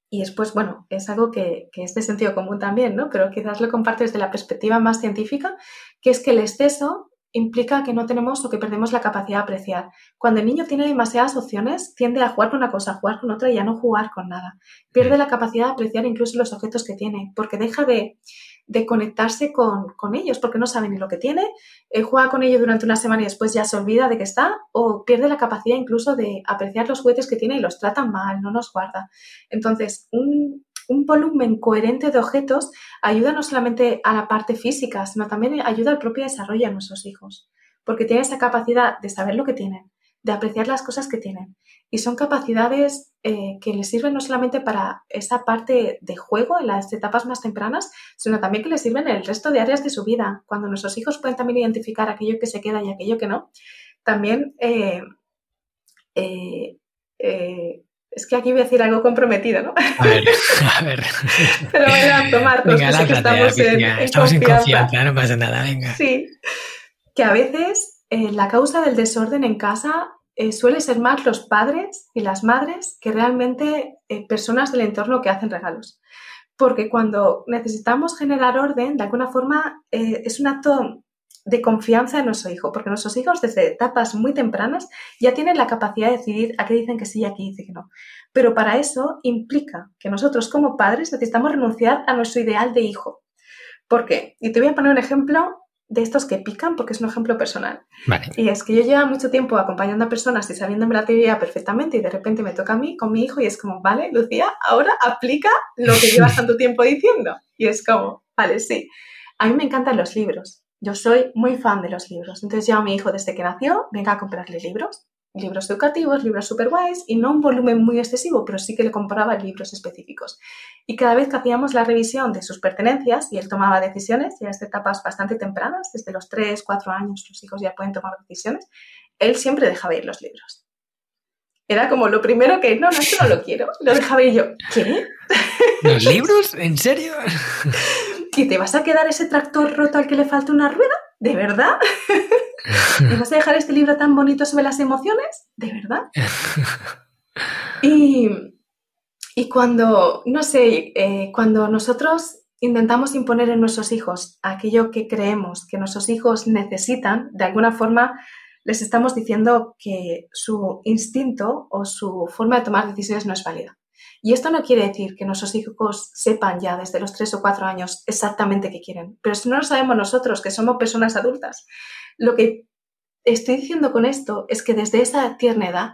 y después, bueno, es algo que, que es de sentido común también, ¿no? Pero quizás lo comparto desde la perspectiva más científica, que es que el exceso implica que no tenemos o que perdemos la capacidad de apreciar. Cuando el niño tiene demasiadas opciones, tiende a jugar con una cosa, a jugar con otra y a no jugar con nada. Pierde la capacidad de apreciar incluso los objetos que tiene, porque deja de, conectarse con, ellos, porque no sabe ni lo que tiene, eh, juega con ellos durante una semana y después ya se olvida de que está, o pierde la capacidad incluso de apreciar los juguetes que tiene y los trata mal, no los guarda. Entonces, un, un volumen coherente de objetos ayuda no solamente a la parte física, sino también ayuda al propio desarrollo de nuestros hijos, porque tienen esa capacidad de saber lo que tienen, de apreciar las cosas que tienen. Y son capacidades eh, que les sirven no solamente para esa parte de juego en las etapas más tempranas, sino también que les sirven en el resto de áreas de su vida. Cuando nuestros hijos pueden también identificar aquello que se queda y aquello que no, también eh, eh, es que aquí voy a decir algo comprometido, ¿no?
A ver, a ver.
Pero a Marcos, venga, que, que estamos, en,
estamos en, confianza. no pasa nada, venga.
Sí, que a veces eh, la causa del desorden en casa eh, suele ser más los padres y las madres que realmente eh, personas del entorno que hacen regalos. Porque cuando necesitamos generar orden, de alguna forma es un acto de confianza en nuestro hijo, porque nuestros hijos desde etapas muy tempranas ya tienen la capacidad de decidir a qué dicen que sí y a qué dicen que no. Pero para eso implica que nosotros como padres necesitamos renunciar a nuestro ideal de hijo. ¿Por qué? Y te voy a poner un ejemplo de estos que pican porque es un ejemplo personal. Y es que yo llevo mucho tiempo acompañando a personas y sabiéndome la teoría perfectamente y de repente me toca a mí con mi hijo y es como, vale, Lucía, ahora aplica lo que llevas tanto tiempo diciendo. Y es como, vale, sí. A mí me encantan los libros yo soy muy fan de los libros. Entonces ya a mi hijo desde que nació, venga a comprarle libros. Libros educativos, libros super guays y no un volumen muy excesivo, pero sí que le compraba libros específicos. Y cada vez que hacíamos la revisión de sus pertenencias y él tomaba decisiones, ya desde etapas bastante tempranas, desde los 3, 4 años los hijos ya pueden tomar decisiones, él siempre dejaba ir los libros. Era como lo primero que, no, no, esto no lo quiero. Lo dejaba ir yo, ¿qué?
¿Los libros? ¿En serio?
¿Y te vas a quedar ese tractor roto al que le falta una rueda? ¿De verdad? ¿Y vas a dejar este libro tan bonito sobre las emociones? ¿De verdad? Y, y cuando, no sé, eh, cuando nosotros intentamos imponer en nuestros hijos aquello que creemos que nuestros hijos necesitan, de alguna forma les estamos diciendo que su instinto o su forma de tomar decisiones no es válida. Y esto no quiere decir que nuestros hijos sepan ya desde los tres o cuatro años exactamente qué quieren, pero si no lo sabemos nosotros, que somos personas adultas, lo que estoy diciendo con esto es que desde esa tierna edad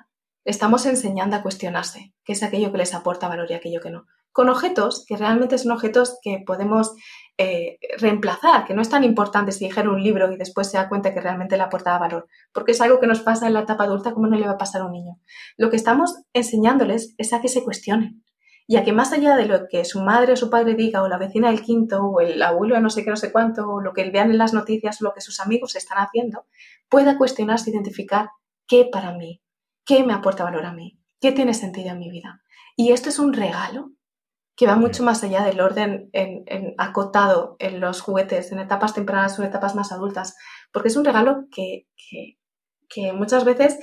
estamos enseñando a cuestionarse qué es aquello que les aporta valor y aquello que no. Con objetos que realmente son objetos que podemos eh, reemplazar, que no es tan importante si dijera un libro y después se da cuenta que realmente le aportaba valor, porque es algo que nos pasa en la etapa adulta como no le va a pasar a un niño. Lo que estamos enseñándoles es a que se cuestionen y a que más allá de lo que su madre o su padre diga o la vecina del quinto o el abuelo de no sé qué, no sé cuánto, o lo que vean en las noticias o lo que sus amigos están haciendo, pueda cuestionarse, identificar qué para mí, qué me aporta valor a mí, qué tiene sentido en mi vida. Y esto es un regalo que va mucho más allá del orden en, acotado en los juguetes, en etapas tempranas o en etapas más adultas, porque es un regalo que, muchas veces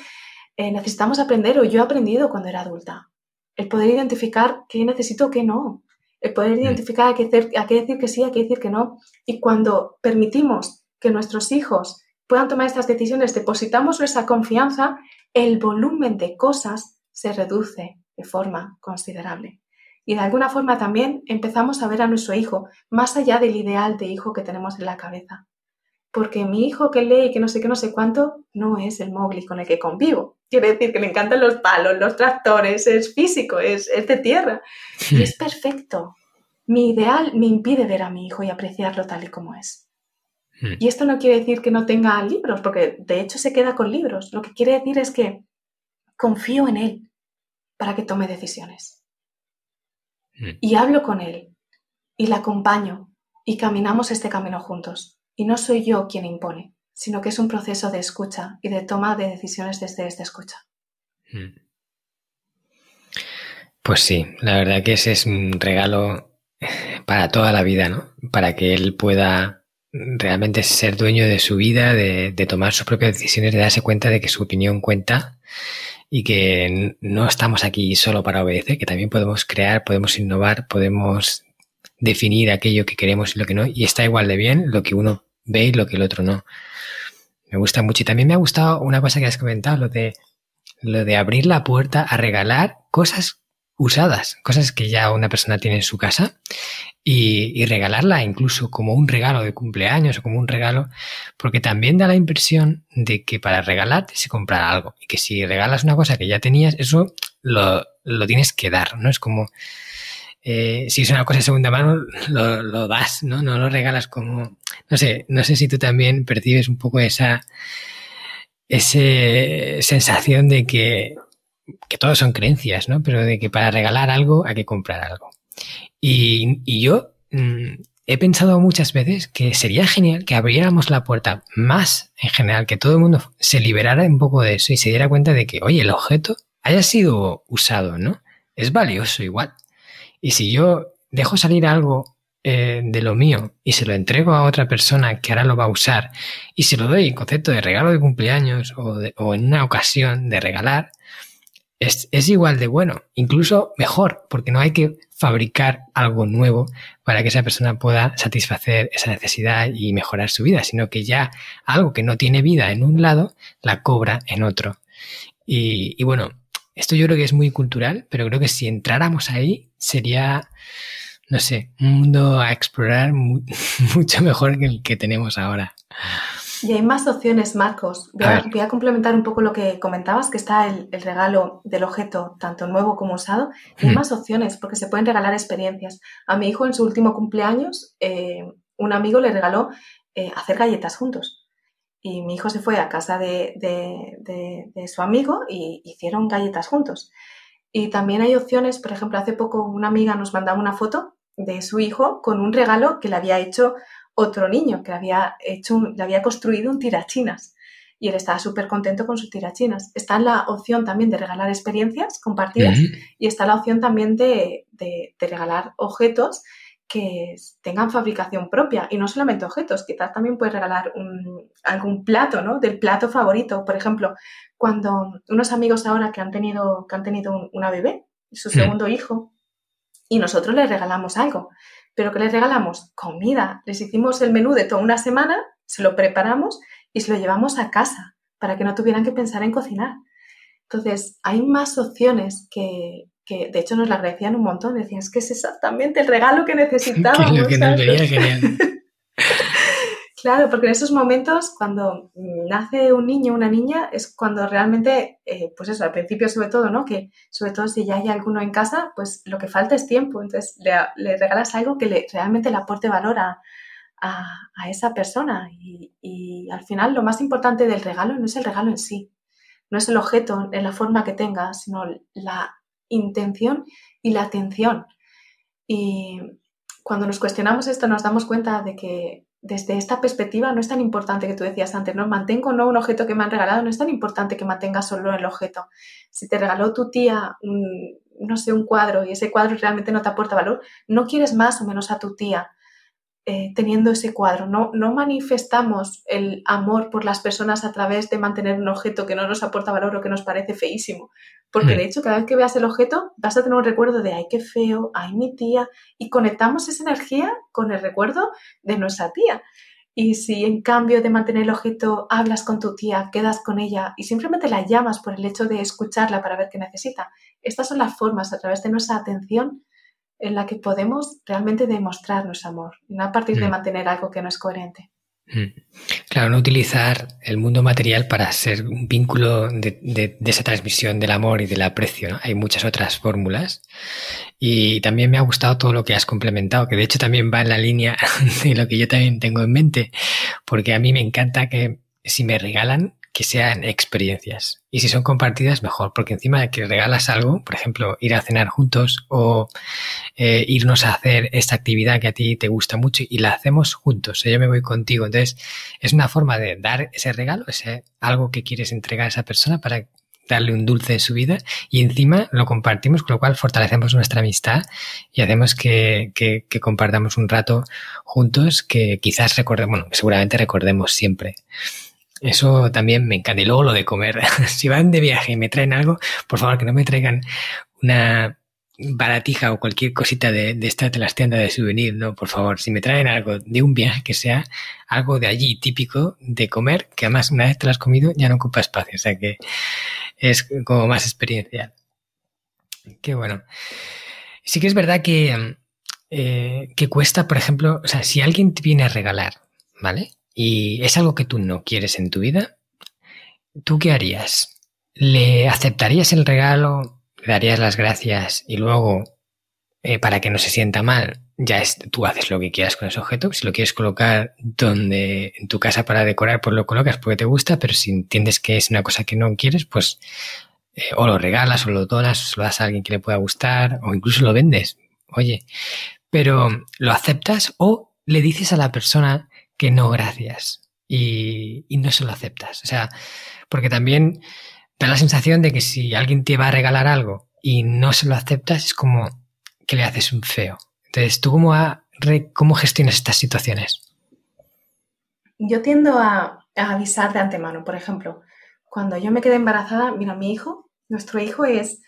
eh, necesitamos aprender o yo he aprendido cuando era adulta. El poder identificar qué necesito, qué no. El poder identificar a qué, a qué decir que sí, a qué decir que no. Y cuando permitimos que nuestros hijos puedan tomar estas decisiones, depositamos nuestra confianza, el volumen de cosas se reduce de forma considerable. Y de alguna forma también empezamos a ver a nuestro hijo más allá del ideal de hijo que tenemos en la cabeza. Porque mi hijo que lee y que no sé qué, no sé cuánto, no es el Mowgli con el que convivo. Quiere decir que le encantan los palos, los tractores, es físico, es, es de tierra. Y es perfecto. Mi ideal me impide ver a mi hijo y apreciarlo tal y como es. Hmm. Y esto no quiere decir que no tenga libros, porque de hecho se queda con libros. Lo que quiere decir es que confío en él para que tome decisiones. Mm. y hablo con él y le acompaño y caminamos este camino juntos. Y no soy yo quien impone, sino que es un proceso de escucha y de toma de decisiones desde esta escucha. Mm.
Pues sí, la verdad que ese es un regalo para toda la vida, ¿no? Para que él pueda realmente ser dueño de su vida, de, de tomar sus propias decisiones, de darse cuenta de que su opinión cuenta y que no estamos aquí solo para obedecer, que también podemos crear, podemos innovar, podemos definir aquello que queremos y lo que no, y está igual de bien lo que uno ve y lo que el otro no. Me gusta mucho. Y también me ha gustado una cosa que has comentado, lo de, lo de abrir la puerta a regalar cosas usadas, cosas que ya una persona tiene en su casa y, regalarla incluso como un regalo de cumpleaños o como un regalo, porque también da la impresión de que para regalar se comprar algo y que si regalas una cosa que ya tenías, eso lo, tienes que dar, ¿no? Es como, eh, si es una cosa de segunda mano, lo, lo, das, ¿no? No lo regalas como, no sé, no sé si tú también percibes un poco esa, esa sensación de que que todos son creencias, ¿no? Pero de que para regalar algo hay que comprar algo. Y, yo mm, he pensado muchas veces que sería genial que abriéramos la puerta más en general, que todo el mundo se liberara un poco de eso y se diera cuenta de que, oye, el objeto haya sido usado, ¿no? Es valioso igual. Y si yo dejo salir algo eh, de lo mío y se lo entrego a otra persona que ahora lo va a usar y se lo doy en concepto de regalo de cumpleaños o, o en una ocasión de regalar, es, igual de bueno, incluso mejor, porque no hay que fabricar algo nuevo para que esa persona pueda satisfacer esa necesidad y mejorar su vida, sino que ya algo que no tiene vida en un lado, la cobra en otro. Y, bueno, esto yo creo que es muy cultural, pero creo que si entráramos ahí sería, no sé, un mundo a explorar mucho mejor que el que tenemos ahora.
Y hay más opciones, Marcos. Voy a, complementar un poco lo que comentabas, que está el, regalo del objeto, tanto nuevo como usado. hay hmm. más opciones, porque se pueden regalar experiencias. A mi hijo en su último cumpleaños, eh, un amigo le regaló eh, hacer galletas juntos. Y mi hijo se fue a casa de, de su amigo y hicieron galletas juntos. Y también hay opciones, por ejemplo, hace poco una amiga nos mandaba una foto de su hijo con un regalo que le había hecho otro niño que había hecho, le había construido un tirachinas y él estaba súper contento con sus tirachinas. Está la opción también de regalar experiencias compartidas y está la opción también de, regalar objetos que tengan fabricación propia y no solamente objetos, quizás también puedes regalar algún plato, ¿no? Del plato favorito. Por ejemplo, cuando unos amigos ahora que han tenido, que han tenido una bebé, su segundo hijo, y nosotros les regalamos algo. ¿Pero qué les regalamos? Comida. Les hicimos el menú de toda una semana, se lo preparamos y se lo llevamos a casa para que no tuvieran que pensar en cocinar. Entonces, hay más opciones que, que de hecho nos lo agradecían un montón. Decían, es que es exactamente el regalo que necesitábamos. que Claro, porque en esos momentos, cuando nace un niño una niña, es cuando realmente, eh, pues eso, al principio sobre todo, ¿no? Que sobre todo si ya hay alguno en casa, pues lo que falta es tiempo. Entonces le, regalas algo que le, realmente le aporte valor a, esa persona. Y, al final lo más importante del regalo no es el regalo en sí, no es el objeto en la forma que tenga, sino la intención y la atención. Y cuando nos cuestionamos esto nos damos cuenta de que desde esta perspectiva no es tan importante que tú decías antes, ¿no? Mantengo no un objeto que me han regalado, no es tan importante que mantengas solo el objeto. Si te regaló tu tía no sé, un cuadro y ese cuadro realmente no te aporta valor, no quieres más o menos a tu tía eh, teniendo ese cuadro. No, no manifestamos el amor por las personas a través de mantener un objeto que no nos aporta valor o que nos parece feísimo. Porque hmm. de hecho, cada vez que veas el objeto, vas a tener un recuerdo de, ay, qué feo, ay, mi tía, y conectamos esa energía con el recuerdo de nuestra tía. Y si en cambio de mantener el objeto hablas con tu tía, quedas con ella y simplemente la llamas por el hecho de escucharla para ver qué necesita, estas son las formas a través de nuestra atención en la que podemos realmente demostrar nuestro amor, y no a partir de mm. mantener algo que no es coherente.
Mm. Claro, no utilizar el mundo material para ser un vínculo de, esa transmisión del amor y del aprecio. Hay muchas otras fórmulas. Y también me ha gustado todo lo que has complementado, que de hecho también va en la línea de lo que yo también tengo en mente, porque a mí me encanta que si me regalan, que sean experiencias. Y si son compartidas, mejor, porque encima de que regalas algo, por ejemplo, ir a cenar juntos o eh, irnos a hacer esta actividad que a ti te gusta mucho y la hacemos juntos, yo me voy contigo. Entonces, es una forma de dar ese regalo, ese algo que quieres entregar a esa persona para darle un dulce en su vida y encima lo compartimos, con lo cual fortalecemos nuestra amistad y hacemos que, que, que compartamos un rato juntos que quizás recordemos, bueno, seguramente recordemos siempre. Eso también me encanta. Y luego lo de comer. si van de viaje y me traen algo, por favor que no me traigan una, baratija o cualquier cosita de, de esta de las tiendas de souvenir, ¿no? Por favor, si me traen algo de un viaje que sea algo de allí típico de comer, que además una vez te lo has comido ya no ocupa espacio, o sea que es como más experiencial. Qué bueno. Sí que es verdad que, eh, que cuesta, por ejemplo, o sea, si alguien te viene a regalar, ¿vale? Y es algo que tú no quieres en tu vida, ¿tú qué harías? ¿Le aceptarías el regalo? ¿Le darías las gracias y luego, eh, para que no se sienta mal, ya es, tú haces lo que quieras con ese objeto? Si lo quieres colocar donde en tu casa para decorar, pues lo colocas porque te gusta, pero si entiendes que es una cosa que no quieres, pues eh, o lo regalas o lo donas o lo das a alguien que le pueda gustar o incluso lo vendes. Oye, pero lo aceptas o le dices a la persona que no, gracias. Y, no se lo aceptas. O sea, porque también da la sensación de que si alguien te va a regalar algo y no se lo aceptas, es como que le haces un feo. Entonces, ¿tú cómo, cómo gestionas estas situaciones?
Yo tiendo a, a avisar de antemano. Por ejemplo, cuando yo me quedé embarazada, mira, mi hijo nuestro hijo es,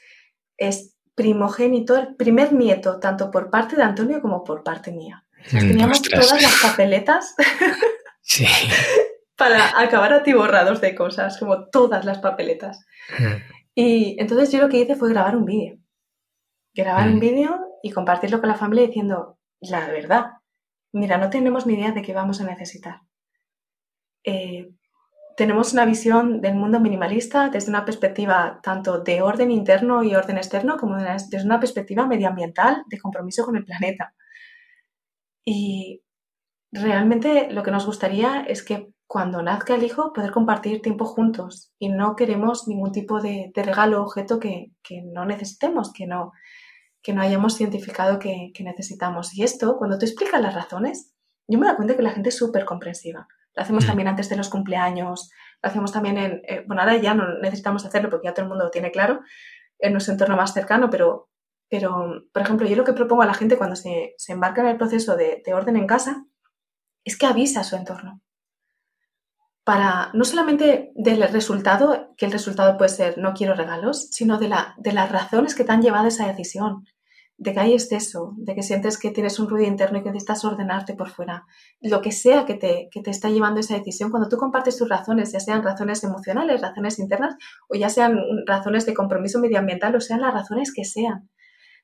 es primogénito, el primer nieto, tanto por parte de Antonio como por parte mía. Mm, teníamos todas las papeletas para acabar atiborrados de cosas, como todas las papeletas. Mm. Y entonces yo lo que hice fue grabar un vídeo. Grabar un mm. vídeo y compartirlo con la familia diciendo la verdad. Mira, no tenemos ni idea de qué vamos a necesitar. Eh, tenemos una visión del mundo minimalista desde una perspectiva tanto de orden interno y orden externo como desde una perspectiva medioambiental de compromiso con el planeta. Y realmente lo que nos gustaría es que cuando nazca el hijo poder compartir tiempo juntos y no queremos ningún tipo de, regalo o objeto que, no necesitemos, que no, que no hayamos cientificado que, que necesitamos. Y esto, cuando tú explicas las razones, yo me doy cuenta que la gente es súper comprensiva lo hacemos mm. también antes de los cumpleaños, lo hacemos también en, eh, bueno, ahora ya no necesitamos hacerlo porque ya todo el mundo lo tiene claro en nuestro entorno más cercano, pero, pero por ejemplo, yo lo que propongo a la gente cuando se, se embarca en el proceso de, orden en casa es que avisa a su entorno. Para no solamente del resultado, que el resultado puede ser no quiero regalos, sino de, la, de las razones que te han llevado a esa decisión de que hay exceso, de que sientes que tienes un ruido interno y que necesitas ordenarte por fuera, lo que sea que te, que te está llevando esa decisión, cuando tú compartes tus razones, ya sean razones emocionales, razones internas, o ya sean razones de compromiso medioambiental, o sean las razones que sean,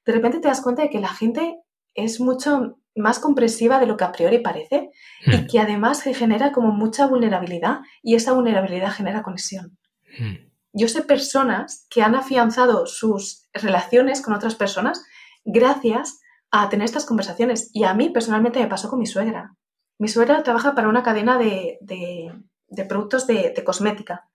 de repente te das cuenta de que la gente es mucho más comprensiva de lo que a priori parece y hmm. que además genera como mucha vulnerabilidad y esa vulnerabilidad genera conexión. Hmm. Yo sé personas que han afianzado sus relaciones con otras personas gracias a tener estas conversaciones. Y a mí personalmente me pasó con mi suegra. Mi suegra trabaja para una cadena de, productos de, cosmética.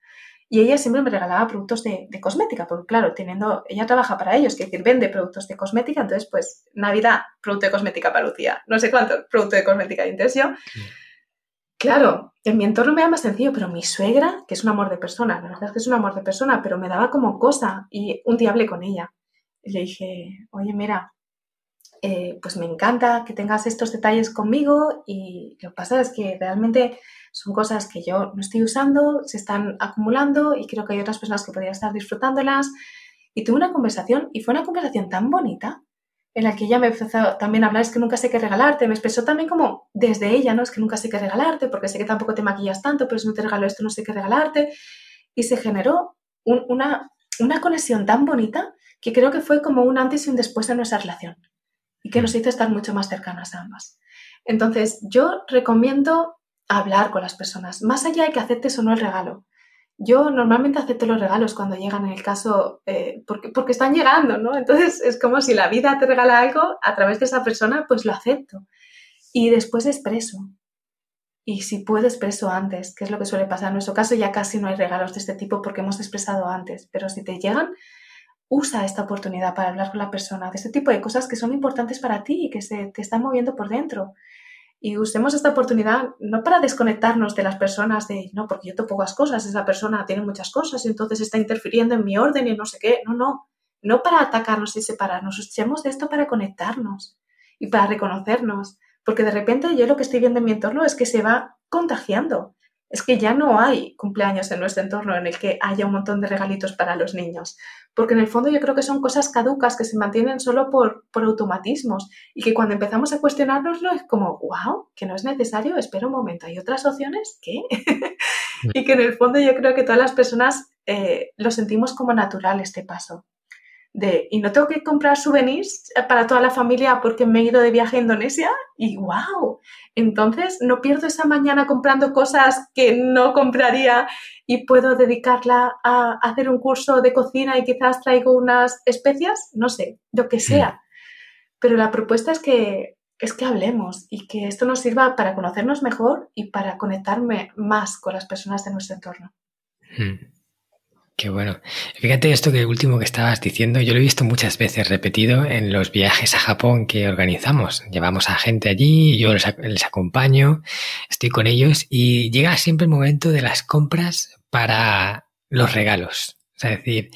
Y ella siempre me regalaba productos de, cosmética, porque claro, teniendo, ella trabaja para ellos, que decir, vende productos de cosmética, entonces pues Navidad, producto de cosmética para Lucía, no sé cuánto, producto de cosmética de intención. Claro, en mi entorno me da más sencillo, pero mi suegra, que es un amor de persona, la verdad es que es un amor de persona, pero me daba como cosa y un día hablé con ella le dije, oye, mira, eh, pues me encanta que tengas estos detalles conmigo y lo que pasa es que realmente son cosas que yo no estoy usando, se están acumulando y creo que hay otras personas que podrían estar disfrutándolas. Y tuve una conversación y fue una conversación tan bonita en la que ella me empezó también a hablar, es que nunca sé qué regalarte, me expresó también como desde ella, ¿no? Es que nunca sé qué regalarte porque sé que tampoco te maquillas tanto, pero si no te regalo esto no sé qué regalarte. Y se generó una, una conexión tan bonita que creo que fue como un antes y un después en nuestra relación y que nos hizo estar mucho más cercanas a ambas. Entonces, yo recomiendo hablar con las personas, más allá de que aceptes o no el regalo. Yo normalmente acepto los regalos cuando llegan en el caso, eh, porque, porque están llegando, ¿no? Entonces es como si la vida te regala algo a través de esa persona, pues lo acepto. Y después expreso. Y si puedo, expreso antes, que es lo que suele pasar. En nuestro caso ya casi no hay regalos de este tipo porque hemos expresado antes, pero si te llegan, usa esta oportunidad para hablar con la persona de este tipo de cosas que son importantes para ti y que se te están moviendo por dentro. Y usemos esta oportunidad no para desconectarnos de las personas de, no, porque yo tengo pocas cosas, esa persona tiene muchas cosas y entonces está interfiriendo en mi orden y no sé qué. No, no, no para atacarnos y separarnos, usemos de esto para conectarnos y para reconocernos. Porque de repente yo lo que estoy viendo en mi entorno es que se va contagiando. Es que ya no hay cumpleaños en nuestro entorno en el que haya un montón de regalitos para los niños. Porque en el fondo yo creo que son cosas caducas que se mantienen solo por, por automatismos y que cuando empezamos a cuestionárnoslo es como, wow, que no es necesario, espera un momento, ¿hay otras opciones? ¿Qué? y que en el fondo yo creo que todas las personas eh, lo sentimos como natural este paso de, y no tengo que comprar souvenirs para toda la familia porque me he ido de viaje a Indonesia y wow, entonces no pierdo esa mañana comprando cosas que no compraría y puedo dedicarla a hacer un curso de cocina y quizás traigo unas especias, no sé, lo que sea. Pero la propuesta es que es que hablemos y que esto nos sirva para conocernos mejor y para conectarme más con las personas de nuestro entorno.
Hmm. Qué bueno. Fíjate esto que último que estabas diciendo, yo lo he visto muchas veces repetido en los viajes a Japón que organizamos. Llevamos a gente allí, yo les, acompaño, estoy con ellos y llega siempre el momento de las compras para los regalos. Es decir,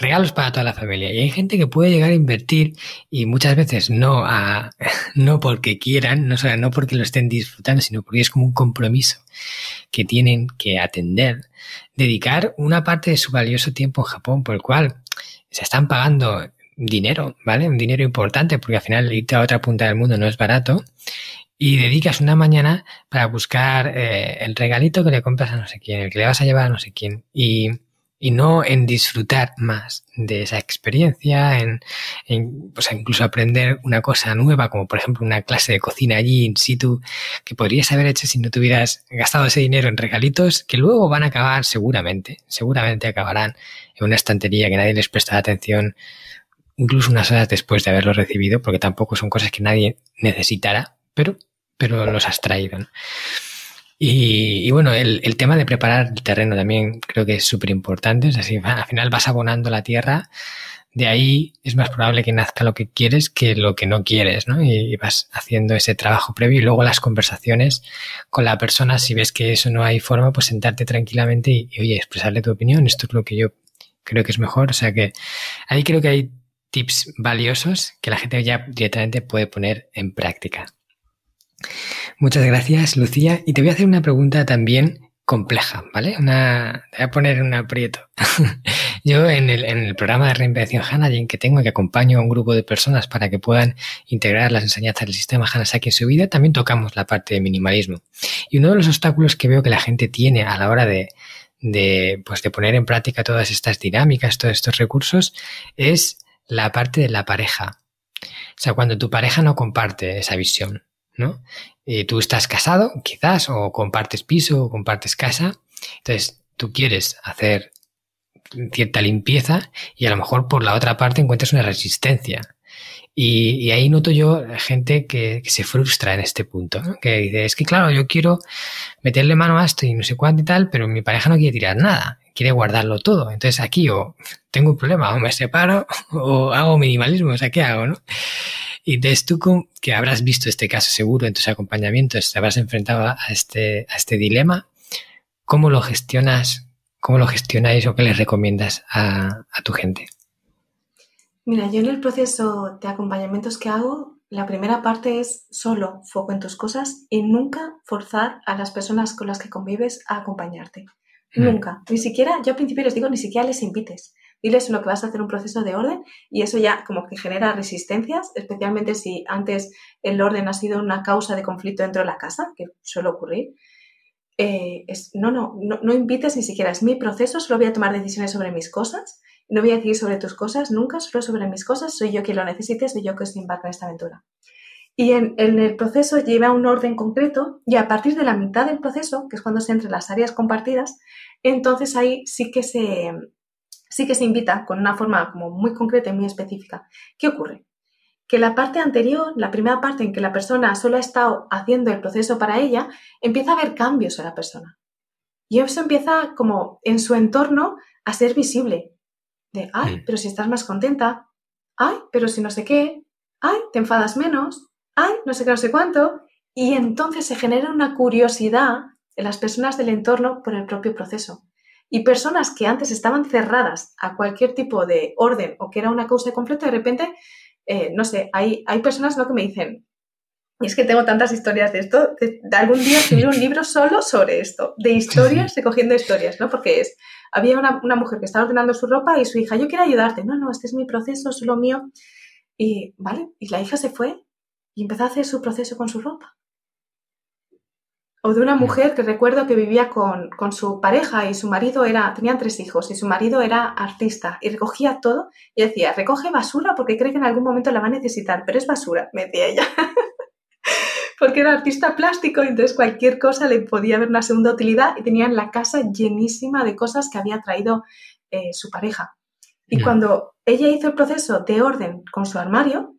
regalos para toda la familia. Y hay gente que puede llegar a invertir y muchas veces no a, no porque quieran, no, no porque lo estén disfrutando, sino porque es como un compromiso que tienen que atender dedicar una parte de su valioso tiempo en Japón, por el cual se están pagando dinero, ¿vale? Un dinero importante, porque al final irte a otra punta del mundo no es barato. Y dedicas una mañana para buscar eh, el regalito que le compras a no sé quién, el que le vas a llevar a no sé quién. Y y no en disfrutar más de esa experiencia, en, pues incluso aprender una cosa nueva, como por ejemplo una clase de cocina allí in situ, que podrías haber hecho si no te hubieras gastado ese dinero en regalitos, que luego van a acabar seguramente, seguramente acabarán en una estantería que nadie les presta atención, incluso unas horas después de haberlo recibido, porque tampoco son cosas que nadie necesitara, pero, pero los has traído. Y, bueno, el, el, tema de preparar el terreno también creo que es súper importante. Es así, al final vas abonando la tierra, de ahí es más probable que nazca lo que quieres que lo que no quieres, ¿no? Y, vas haciendo ese trabajo previo y luego las conversaciones con la persona, si ves que eso no hay forma, pues sentarte tranquilamente y, y oye, expresarle tu opinión, esto es lo que yo creo que es mejor. O sea que ahí creo que hay tips valiosos que la gente ya directamente puede poner en práctica. Muchas gracias, Lucía. Y te voy a hacer una pregunta también compleja, ¿vale? Una, te voy a poner un aprieto. Yo en el, programa de reinvención Hanajin que tengo, que acompaño a un grupo de personas para que puedan integrar las enseñanzas del sistema Hanasaki en su vida, también tocamos la parte de minimalismo. Y uno de los obstáculos que veo que la gente tiene a la hora de, de, pues de poner en práctica todas estas dinámicas, todos estos recursos, es la parte de la pareja. O sea, cuando tu pareja no comparte esa visión, ¿no? Eh, tú estás casado, quizás, o compartes piso, o compartes casa, entonces tú quieres hacer cierta limpieza y a lo mejor por la otra parte encuentras una resistencia. Y, ahí noto yo gente que, se frustra en este punto, que dice, es que claro, yo quiero meterle mano a esto y no sé cuánto y tal, pero mi pareja no quiere tirar nada, quiere guardarlo todo. Entonces aquí o tengo un problema, o me separo o hago minimalismo, o sea, ¿qué hago? No? Y entonces tú que habrás visto este caso seguro en tus acompañamientos, te habrás enfrentado a este, a este dilema, ¿cómo lo gestionas? ¿Cómo lo gestionáis o qué les recomiendas a, a tu gente?
Mira, yo en el proceso de acompañamientos que hago, la primera parte es solo foco en tus cosas y nunca forzar a las personas con las que convives a acompañarte. Mm. Nunca. Ni siquiera, yo al principio les digo, ni siquiera les invites diles lo que vas a hacer un proceso de orden y eso ya como que genera resistencias, especialmente si antes el orden ha sido una causa de conflicto dentro de la casa, que suele ocurrir. Eh, es, no, no, no, invites ni siquiera, es mi proceso, solo voy a tomar decisiones sobre mis cosas, no voy a decidir sobre tus cosas, nunca, solo sobre mis cosas, soy yo quien lo necesite, soy yo que estoy embarca en esta aventura. Y en, en, el proceso lleva un orden concreto y a partir de la mitad del proceso, que es cuando se entre las áreas compartidas, entonces ahí sí que se, sí que se invita con una forma como muy concreta y muy específica. ¿Qué ocurre? Que la parte anterior, la primera parte en que la persona solo ha estado haciendo el proceso para ella, empieza a haber cambios en la persona. Y eso empieza como en su entorno a ser visible. De, ay, pero si estás más contenta, ay, pero si no sé qué, ay, te enfadas menos, ay, no sé qué, no sé cuánto. Y entonces se genera una curiosidad en las personas del entorno por el propio proceso. Y personas que antes estaban cerradas a cualquier tipo de orden o que era una causa de conflicto, de repente, eh, no sé, hay, hay personas ¿no? que me dicen, Y es que tengo tantas historias de esto, de, algún día escribir un libro solo sobre esto, de historias, recogiendo historias, ¿no? Porque es, había una, una, mujer que estaba ordenando su ropa y su hija, yo quiero ayudarte. No, no, este es mi proceso, es lo mío. Y, ¿vale? Y la hija se fue y empezó a hacer su proceso con su ropa. O de una mujer que recuerdo que vivía con, con, su pareja y su marido era, tenían tres hijos y su marido era artista y recogía todo y decía, recoge basura porque cree que en algún momento la va a necesitar, pero es basura, me decía ella. porque era artista plástico y entonces cualquier cosa le podía haber una segunda utilidad y tenían la casa llenísima de cosas que había traído eh, su pareja. Y cuando ella hizo el proceso de orden con su armario,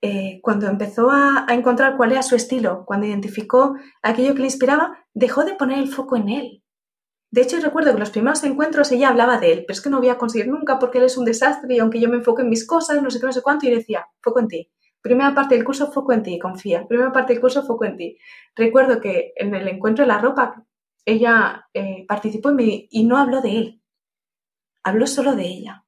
eh, cuando empezó a, encontrar cuál era su estilo, cuando identificó aquello que le inspiraba, dejó de poner el foco en él. De hecho, recuerdo que en los primeros encuentros ella hablaba de él, pero es que no voy a conseguir nunca porque él es un desastre y aunque yo me enfoque en mis cosas, no sé qué, no sé cuánto, y decía, foco en ti. Primera parte del curso, foco en ti, confía. Primera parte del curso, foco en ti. Recuerdo que en el encuentro de la ropa, ella eh, participó y no habló de él, habló solo de ella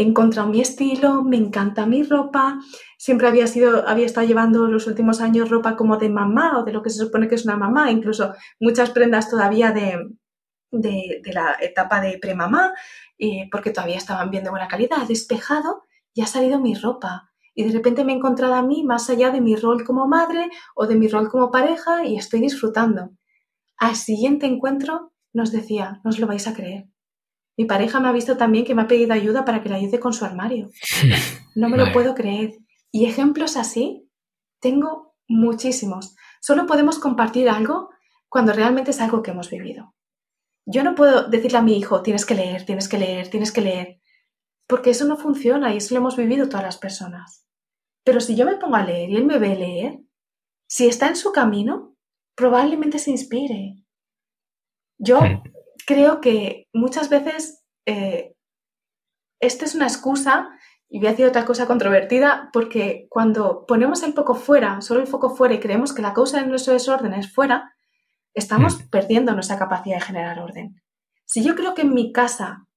he encontrado mi estilo, me encanta mi ropa, siempre había sido, había estado llevando los últimos años ropa como de mamá o de lo que se supone que es una mamá, incluso muchas prendas todavía de, de, la etapa de premamá, porque todavía estaban bien de buena calidad, despejado y ha salido mi ropa. Y de repente me he encontrado a mí más allá de mi rol como madre o de mi rol como pareja y estoy disfrutando. Al siguiente encuentro nos decía, no os lo vais a creer, mi pareja me ha visto también que me ha pedido ayuda para que le ayude con su armario. No me lo puedo creer. Y ejemplos así tengo muchísimos. Solo podemos compartir algo cuando realmente es algo que hemos vivido. Yo no puedo decirle a mi hijo, tienes que leer, tienes que leer, tienes que leer, porque eso no funciona y eso lo hemos vivido todas las personas. Pero si yo me pongo a leer y él me ve leer, si está en su camino, probablemente se inspire. Yo creo que muchas veces eh, esta es una excusa, y voy a decir otra cosa controvertida, porque cuando ponemos el foco fuera, solo el foco fuera, y creemos que la causa de nuestro desorden es fuera, estamos mm. perdiendo nuestra capacidad de generar orden. Si yo creo que en mi casa,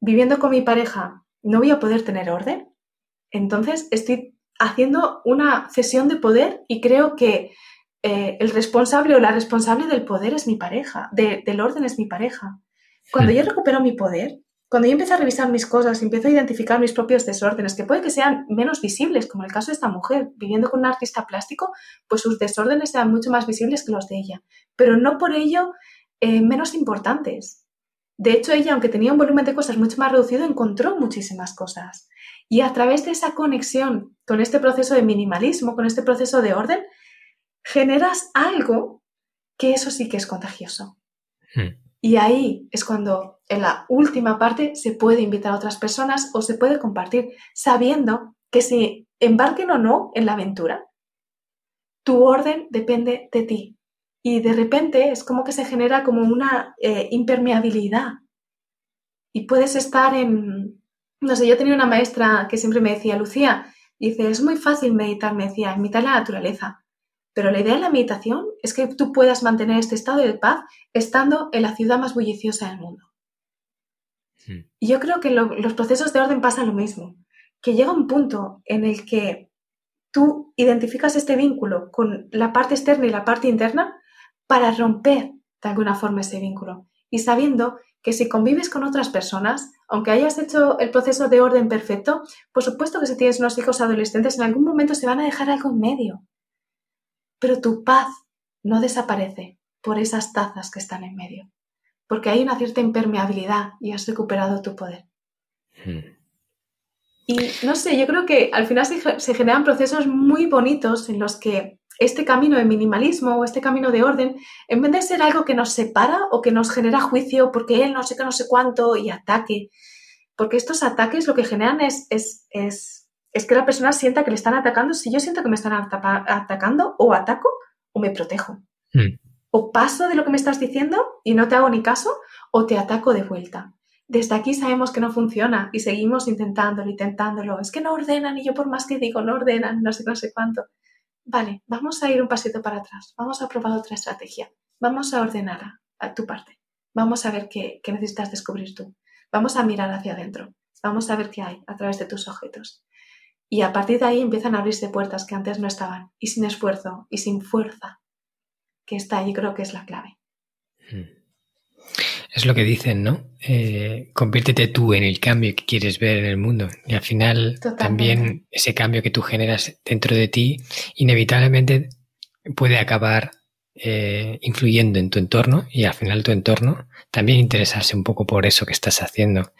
viviendo con mi pareja, no voy a poder tener orden, entonces estoy haciendo una cesión de poder y creo que eh, el responsable o la responsable del poder es mi pareja, del orden es mi pareja. Cuando hmm. yo recupero mi poder, cuando yo empiezo a revisar mis cosas, empiezo a identificar mis propios desórdenes, que puede que sean menos visibles, como el caso de esta mujer, viviendo con un artista plástico, pues sus desórdenes sean mucho más visibles que los de ella, pero no por ello eh, menos importantes. De hecho, ella, aunque tenía un volumen de cosas mucho más reducido, encontró muchísimas cosas. Y a través de esa conexión con este proceso de minimalismo, con este proceso de orden, generas algo que eso sí que es contagioso. Hmm. Y ahí es cuando en la última parte se puede invitar a otras personas o se puede compartir, sabiendo que si embarquen o no en la aventura, tu orden depende de ti. Y de repente es como que se genera como una eh, impermeabilidad. Y puedes estar en, no sé, yo tenía una maestra que siempre me decía, Lucía, dice, es muy fácil meditar, me decía, de la naturaleza. Pero la idea de la meditación es que tú puedas mantener este estado de paz estando en la ciudad más bulliciosa del mundo. Y yo creo que los procesos de orden pasan lo mismo, que llega un punto en el que tú identificas este vínculo con la parte externa y la parte interna para romper de alguna forma ese vínculo. Y sabiendo que si convives con otras personas, aunque hayas hecho el proceso de orden perfecto, por supuesto que si tienes unos hijos adolescentes, en algún momento se van a dejar algo en medio pero tu paz no desaparece por esas tazas que están en medio, porque hay una cierta impermeabilidad y has recuperado tu poder. Hmm. Y no sé, yo creo que al final se, generan procesos muy bonitos en los que este camino de minimalismo o este camino de orden, en vez de ser algo que nos separa o que nos genera juicio porque él no sé qué, no sé cuánto y ataque, porque estos ataques lo que generan es, es, es es que la persona sienta que le están atacando. Si yo siento que me están atacando, o ataco o me protejo. Hmm. O paso de lo que me estás diciendo y no te hago ni caso, o te ataco de vuelta. Desde aquí sabemos que no funciona y seguimos intentándolo, intentándolo. Es que no ordenan y yo por más que digo no ordenan, no sé, no sé cuánto. Vale, vamos a ir un pasito para atrás. Vamos a probar otra estrategia. Vamos a ordenar a, tu parte. Vamos a ver qué, qué necesitas descubrir tú. Vamos a mirar hacia adentro. Vamos a ver qué hay a través de tus objetos. Y a partir de ahí empiezan a abrirse puertas que antes no estaban, y sin esfuerzo y sin fuerza, que está ahí creo que es la clave. Hmm.
Es lo que dicen, ¿no? Eh, conviértete tú en el cambio que quieres ver en el mundo. Y al final también ese cambio que tú generas dentro de ti inevitablemente puede acabar eh, influyendo en tu entorno y al final tu entorno también interesarse un poco por eso que estás haciendo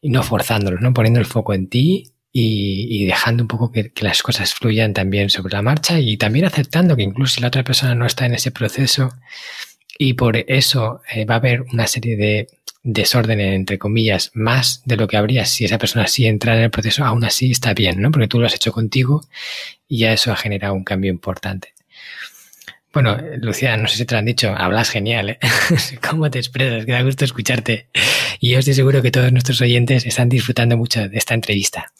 y no forzándolo, ¿no? Poniendo el foco en ti y, dejando un poco que, las cosas fluyan también sobre la marcha y también aceptando que incluso si la otra persona no está en ese proceso y por eso eh, va a haber una serie de desorden, entre comillas, más de lo que habría si esa persona sí entra en el proceso, aún así está bien, ¿no? Porque tú lo has hecho contigo y ya eso ha generado un cambio importante. Bueno, Lucía, no sé si te lo han dicho, hablas genial, ¿eh? ¿Cómo te expresas? Que da gusto escucharte. Y yo estoy seguro que todos nuestros oyentes están disfrutando mucho de esta entrevista.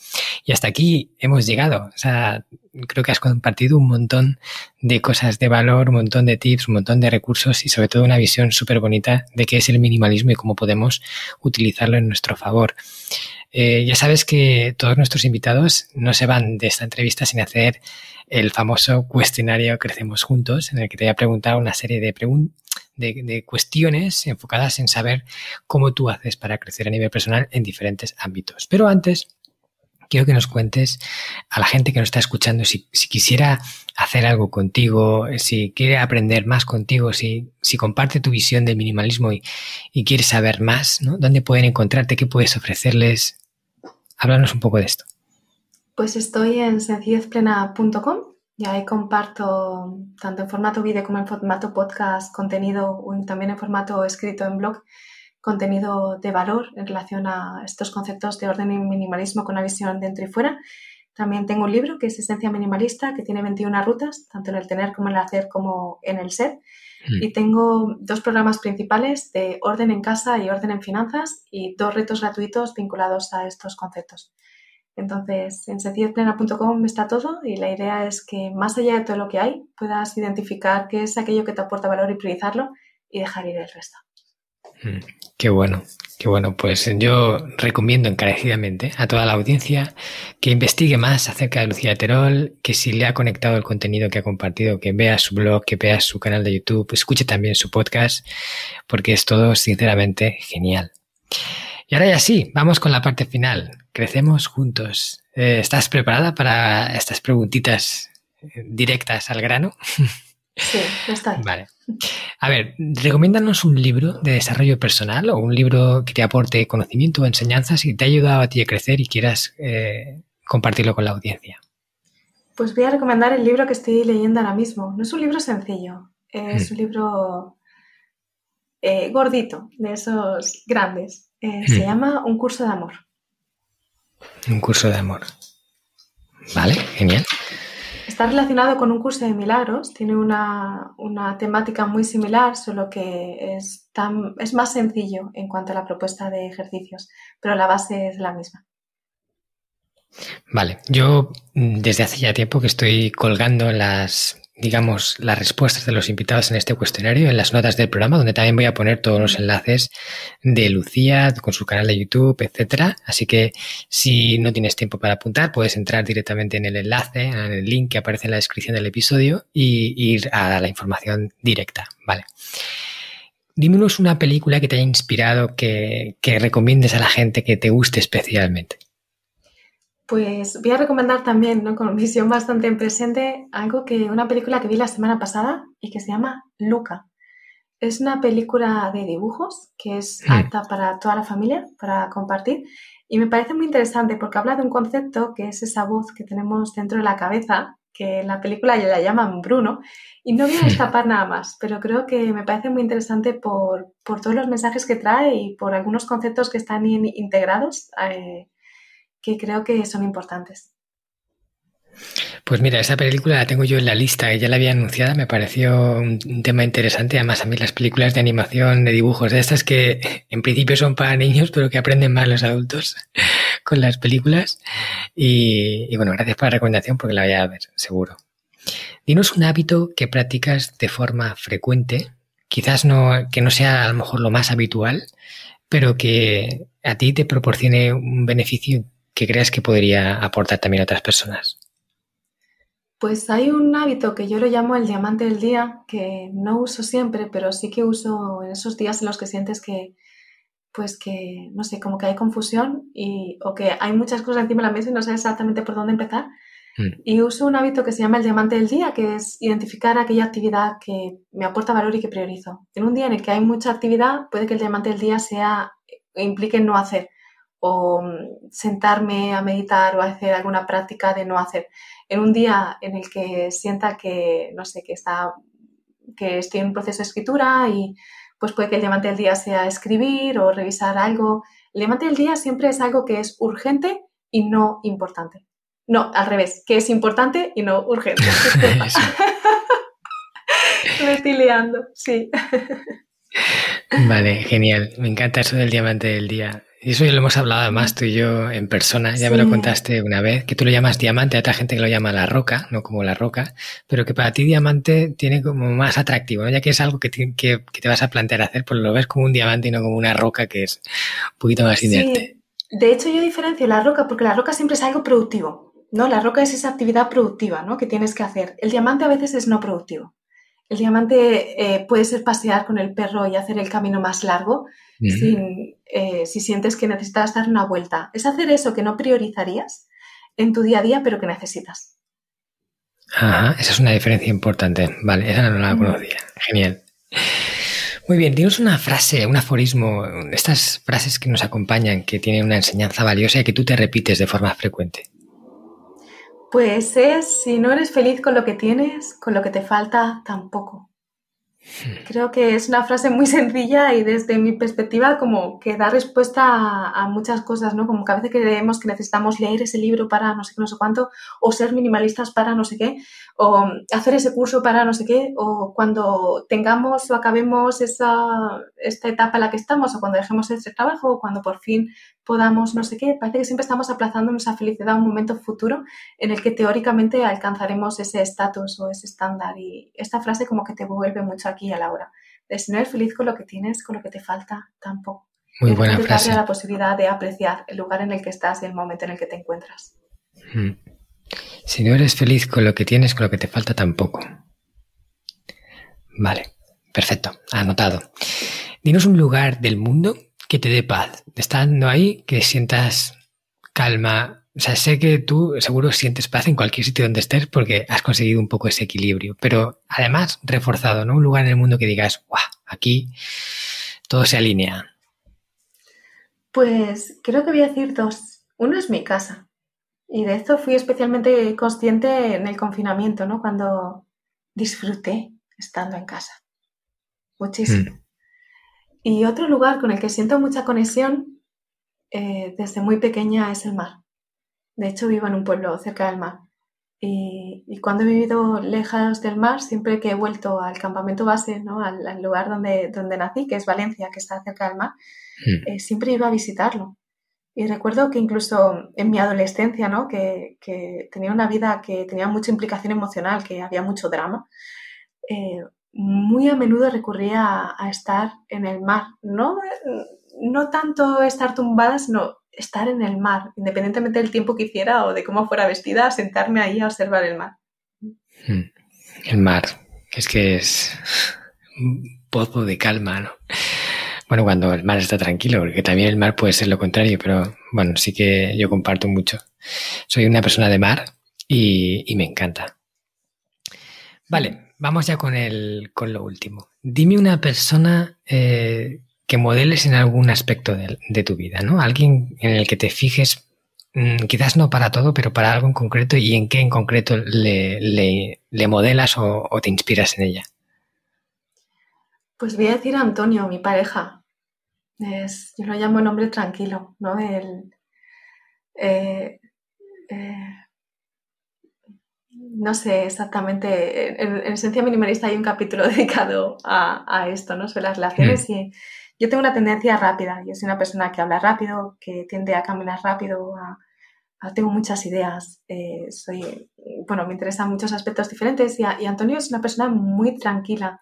Y hasta aquí hemos llegado. O sea, creo que has compartido un montón de cosas de valor, un montón de tips, un montón de recursos y sobre todo una visión súper bonita de qué es el minimalismo y cómo podemos utilizarlo en nuestro favor. Eh, ya sabes que todos nuestros invitados no se van de esta entrevista sin hacer el famoso cuestionario Crecemos Juntos, en el que te voy a preguntar una serie de, de, cuestiones enfocadas en saber cómo tú haces para crecer a nivel personal en diferentes ámbitos. Pero antes, quiero que nos cuentes a la gente que nos está escuchando si, quisiera hacer algo contigo, si quiere aprender más contigo, si, si comparte tu visión del minimalismo y, y quiere saber más, ¿no? ¿Dónde pueden encontrarte? ¿Qué puedes ofrecerles? Háblanos un poco de esto.
Pues estoy en sencillezplena.com y ahí comparto tanto en formato vídeo como en formato podcast contenido o también en formato escrito en blog contenido de valor en relación a estos conceptos de orden y minimalismo con una visión dentro y fuera. También tengo un libro que es Esencia Minimalista, que tiene 21 rutas, tanto en el tener como en el hacer como en el ser. Mm. Y tengo dos programas principales de orden en casa y orden en finanzas y dos retos gratuitos vinculados a estos conceptos. Entonces, en sencillezplena.com está todo y la idea es que más allá de todo lo que hay, puedas identificar qué es aquello que te aporta valor y priorizarlo y dejar ir el resto.
Mm, qué bueno, qué bueno. Pues yo recomiendo encarecidamente a toda la audiencia que investigue más acerca de Lucía Terol, que si le ha conectado el contenido que ha compartido, que vea su blog, que vea su canal de YouTube, escuche también su podcast, porque es todo sinceramente genial. Y ahora ya sí, vamos con la parte final. Crecemos juntos. Eh, ¿Estás preparada para estas preguntitas eh, directas al grano?
Sí, estoy.
Vale. A ver, recomiéndanos un libro de desarrollo personal o un libro que te aporte conocimiento o enseñanzas y te ha ayudado a ti a crecer y quieras eh, compartirlo con la audiencia.
Pues voy a recomendar el libro que estoy leyendo ahora mismo. No es un libro sencillo, es mm. un libro gordito, de esos grandes. Eh, se hmm. llama Un curso de amor.
Un curso de amor. Vale, genial.
Está relacionado con un curso de milagros, tiene una, temática muy similar, solo que es, tan, es más sencillo en cuanto a la propuesta de ejercicios, pero la base es la misma.
Vale, yo desde hace ya tiempo que estoy colgando las digamos, las respuestas de los invitados en este cuestionario en las notas del programa, donde también voy a poner todos los enlaces de Lucía con su canal de YouTube, etcétera. Así que si no tienes tiempo para apuntar, puedes entrar directamente en el enlace, en el link que aparece en la descripción del episodio y ir a la información directa, ¿vale? Dímenos una película que te haya inspirado, que, que recomiendes a la gente que te guste especialmente.
Pues voy a recomendar también, ¿no? con visión bastante en presente, algo que una película que vi la semana pasada y que se llama Luca. Es una película de dibujos que es apta para toda la familia, para compartir. Y me parece muy interesante porque habla de un concepto que es esa voz que tenemos dentro de la cabeza, que en la película ya la llaman Bruno. Y no voy a destapar nada más, pero creo que me parece muy interesante por, todos los mensajes que trae y por algunos conceptos que están integrados. Eh, que creo que son importantes.
Pues mira, esa película la tengo yo en la lista, ya la había anunciada, me pareció un, tema interesante. Además, a mí las películas de animación, de dibujos, de estas que en principio son para niños, pero que aprenden más los adultos con las películas. Y, y bueno, gracias por la recomendación porque la voy a ver, seguro. Dinos un hábito que practicas de forma frecuente, quizás no, que no sea a lo mejor lo más habitual, pero que a ti te proporcione un beneficio que creas que podría aportar también a otras personas?
Pues hay un hábito que yo lo llamo el diamante del día, que no uso siempre, pero sí que uso en esos días en los que sientes que, pues que, no sé, como que hay confusión y, o que hay muchas cosas encima de la mesa y no sé exactamente por dónde empezar. Mm. Y uso un hábito que se llama el diamante del día, que es identificar aquella actividad que me aporta valor y que priorizo. En un día en el que hay mucha actividad, puede que el diamante del día sea, implique no hacer o mm, sentarme a meditar o hacer alguna práctica de no hacer en un día en el que sienta que, no sé, que está, que estoy en un proceso de escritura y pues puede que el diamante del día sea escribir o revisar algo. El diamante del día siempre es algo que es urgente y no importante. No, al revés, que es importante y no urgente. Me estoy liando, sí.
Vale, genial. Me encanta eso del diamante del día. Y eso ya lo hemos hablado además tú y yo en persona, ya me lo contaste una vez, que tú lo llamas diamante, hay otra gente que lo llama la roca, no como la roca, pero que para ti diamante tiene como más atractivo, ¿no? ya que es algo que te, que, te vas a plantear hacer, pues lo ves como un diamante y no como una roca que es un poquito más inerte.
De hecho, yo diferencio la roca porque la roca siempre es algo productivo, ¿no? La roca es esa actividad productiva, ¿no? Que tienes que hacer. El diamante a veces es no productivo. El diamante eh, puede ser pasear con el perro y hacer el camino más largo, eh, si sientes que necesitas dar una vuelta. Es hacer eso que no priorizarías en tu día a día, pero que necesitas.
Ajá, esa es una diferencia importante. Vale, esa no la conocía. Genial. Muy bien, dinos una frase, un aforismo, estas frases que nos acompañan, que tienen una enseñanza valiosa y que tú te repites de forma frecuente.
Pues es, si no eres feliz con lo que tienes, con lo que te falta, tampoco. Creo que es una frase muy sencilla y desde mi perspectiva como que da respuesta a, muchas cosas, ¿no? Como que a veces creemos que necesitamos leer ese libro para no sé qué, no sé cuánto, o ser minimalistas para no sé qué, o hacer ese curso para no sé qué, o cuando tengamos o acabemos esa, esta etapa en la que estamos, o cuando dejemos ese trabajo, o cuando por fin podamos no sé qué, parece que siempre estamos aplazando nuestra felicidad a un momento futuro en el que teóricamente alcanzaremos ese estatus o ese estándar. Y esta frase como que te vuelve mucho aquí a la hora. De si no eres feliz con lo que tienes, con lo que te falta, tampoco.
Muy buena frase.
la posibilidad de apreciar el lugar en el que estás y el momento en el que te encuentras.
Hmm. Si no eres feliz con lo que tienes, con lo que te falta, tampoco. Vale, perfecto, anotado. Dinos un lugar del mundo que te dé paz. Estando ahí, que sientas calma. O sea, sé que tú seguro sientes paz en cualquier sitio donde estés porque has conseguido un poco ese equilibrio, pero además reforzado, ¿no? Un lugar en el mundo que digas, ¡guau! Aquí todo se alinea.
Pues creo que voy a decir dos. Uno es mi casa. Y de esto fui especialmente consciente en el confinamiento, ¿no? Cuando disfruté estando en casa. Muchísimo. Mm. Y otro lugar con el que siento mucha conexión eh, desde muy pequeña es el mar. De hecho, vivo en un pueblo cerca del mar. Y, cuando he vivido lejos del mar, siempre que he vuelto al campamento base, ¿no? al, lugar donde, donde nací, que es Valencia, que está cerca del mar, hmm. eh, siempre iba a visitarlo. Y recuerdo que incluso en mi adolescencia, ¿no? que, que, tenía una vida que tenía mucha implicación emocional, que había mucho drama, eh, muy a menudo recurría a, estar en el mar. No, no tanto estar tumbada, sino estar en el mar, independientemente del tiempo que hiciera o de cómo fuera vestida, sentarme ahí a observar el mar.
Hmm. El mar, es que es un pozo de calma, ¿no? Bueno, cuando el mar está tranquilo, porque también el mar puede ser lo contrario, pero bueno, sí que yo comparto mucho. Soy una persona de mar y, y me encanta. Vale, vamos ya con, el, con lo último. Dime una persona eh, que modeles en algún aspecto de, tu vida, ¿no? Alguien en el que te fijes, mm, quizás no para todo, pero para algo en concreto y en qué en concreto le, modelas o, te inspiras en ella.
Pues voy a decir a Antonio, mi pareja. Es, yo lo llamo el hombre tranquilo, ¿no? El, eh, eh, no sé exactamente, en, Esencia Minimalista hay un capítulo dedicado a, esto, ¿no? Sobre las relaciones mm. y yo tengo una tendencia rápida, yo soy una persona que habla rápido, que tiende a caminar rápido, tengo muchas ideas, eh, soy, bueno, me interesan muchos aspectos diferentes y, Antonio es una persona muy tranquila,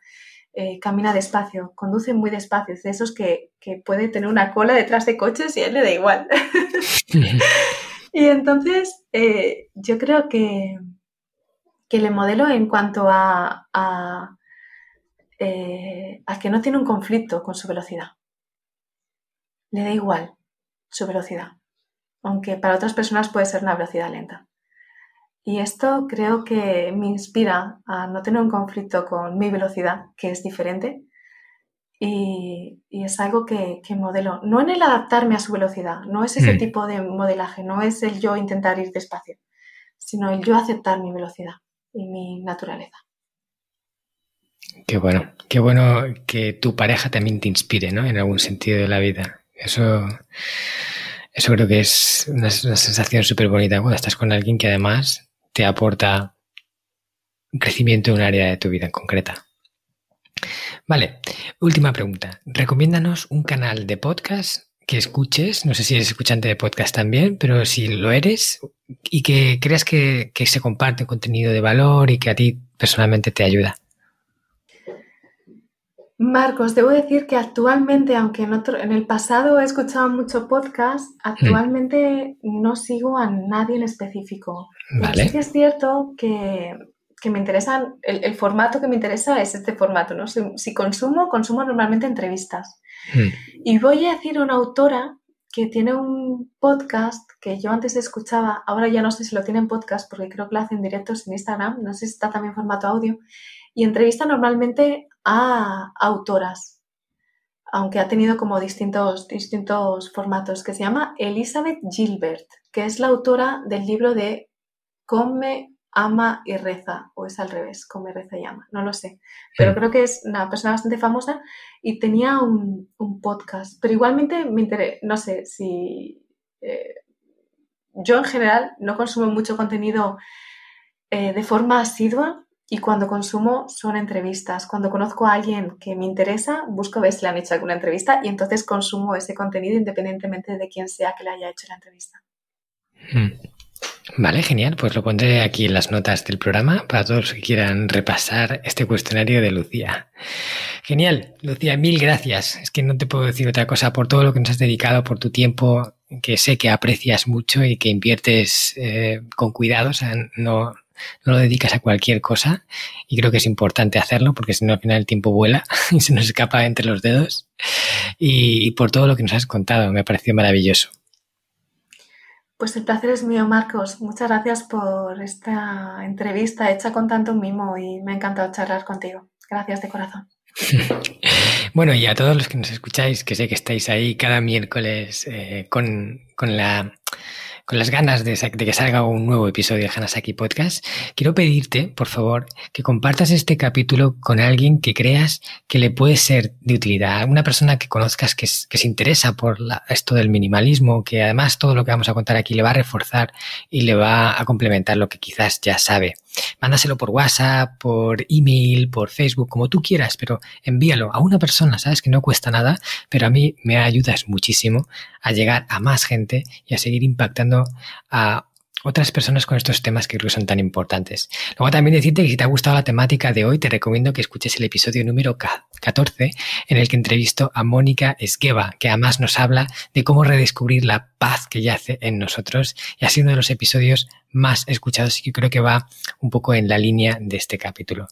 eh, camina despacio, conduce muy despacio, es de esos que, que puede tener una cola detrás de coches y a él le da igual. Y entonces eh, yo creo que, que le modelo en cuanto a, a, eh, a que no tiene un conflicto con su velocidad. Le da igual su velocidad, aunque para otras personas puede ser una velocidad lenta. Y esto creo que me inspira a no tener un conflicto con mi velocidad, que es diferente, y, es algo que, modelo, no en el adaptarme a su velocidad, no es ese mm. tipo de modelaje, no es el yo intentar ir despacio, sino el yo aceptar mi velocidad y mi naturaleza.
Qué bueno, qué bueno que tu pareja también te inspire, ¿no? En algún sentido de la vida. Eso, eso creo que es una, sensación súper bonita cuando estás con alguien que además te aporta crecimiento en un área de tu vida en concreta. Vale, última pregunta. Recomiéndanos un canal de podcast que escuches, no sé si eres escuchante de podcast también, pero si lo eres y que creas que, se comparte contenido de valor y que a ti personalmente te ayuda.
Marcos, debo decir que actualmente, aunque en, otro, en el pasado he escuchado mucho podcast, actualmente no sigo a nadie en específico. Vale. Sí que es cierto que que me interesan, el, formato que me interesa es este formato, ¿no? Si, consumo, consumo normalmente entrevistas. Hmm. Y voy a decir una autora que tiene un podcast que yo antes escuchaba, ahora ya no sé si lo tiene en podcast porque creo que lo hacen directos en Instagram, no sé si está también en formato audio, y entrevista normalmente a autoras, aunque ha tenido como distintos, distintos formatos, que se llama Elizabeth Gilbert, que es la autora del libro de Come ama y reza, o es al revés, come, reza y ama, no lo sé. Pero creo que es una persona bastante famosa y tenía un, podcast. Pero igualmente me interesa, no sé si. Eh, yo en general no consumo mucho contenido eh, de forma asidua y cuando consumo son entrevistas. Cuando conozco a alguien que me interesa, busco ver si le han hecho alguna entrevista y entonces consumo ese contenido independientemente de quién sea que le haya hecho la entrevista.
Hmm. Vale, genial. Pues lo pondré aquí en las notas del programa para todos los que quieran repasar este cuestionario de Lucía. Genial, Lucía, mil gracias. Es que no te puedo decir otra cosa por todo lo que nos has dedicado, por tu tiempo, que sé que aprecias mucho y que inviertes eh, con cuidado, o sea, no, no lo dedicas a cualquier cosa y creo que es importante hacerlo porque si no al final el tiempo vuela y se nos escapa entre los dedos y, y por todo lo que nos has contado, me ha parecido maravilloso.
Pues el placer es mío, Marcos. Muchas gracias por esta entrevista hecha con tanto mimo y me ha encantado charlar contigo. Gracias de corazón.
bueno, y a todos los que nos escucháis, que sé que estáis ahí cada miércoles eh, con, con la con las ganas de, que salga un nuevo episodio de Hanasaki Podcast, quiero pedirte, por favor, que compartas este capítulo con alguien que creas que le puede ser de utilidad, una persona que conozcas que, se interesa por esto del minimalismo, que además todo lo que vamos a contar aquí le va a reforzar y le va a complementar lo que quizás ya sabe. Mándaselo por WhatsApp, por email, por Facebook, como tú quieras, pero envíalo a una persona, sabes que no cuesta nada, pero a mí me ayudas muchísimo a llegar a más gente y a seguir impactando a otras personas con estos temas que creo que son tan importantes. Luego también decirte que si te ha gustado la temática de hoy, te recomiendo que escuches el episodio número 14, en el que entrevisto a Mónica Esgueva, que además nos habla de cómo redescubrir la paz que yace en nosotros y ha sido uno de los episodios más escuchados y que creo que va un poco en la línea de este capítulo.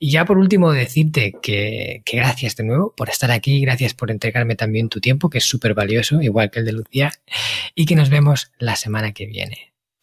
Y ya por último decirte que, que gracias de nuevo por estar aquí, gracias por entregarme también tu tiempo, que es súper valioso, igual que el de Lucía, y que nos vemos la semana que viene.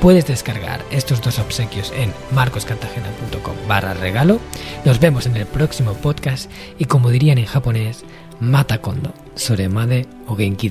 Puedes descargar estos dos obsequios en marcoscartagena.com barra regalo. Nos vemos en el próximo podcast y como dirían en japonés, Mata kondo, sore made o genki.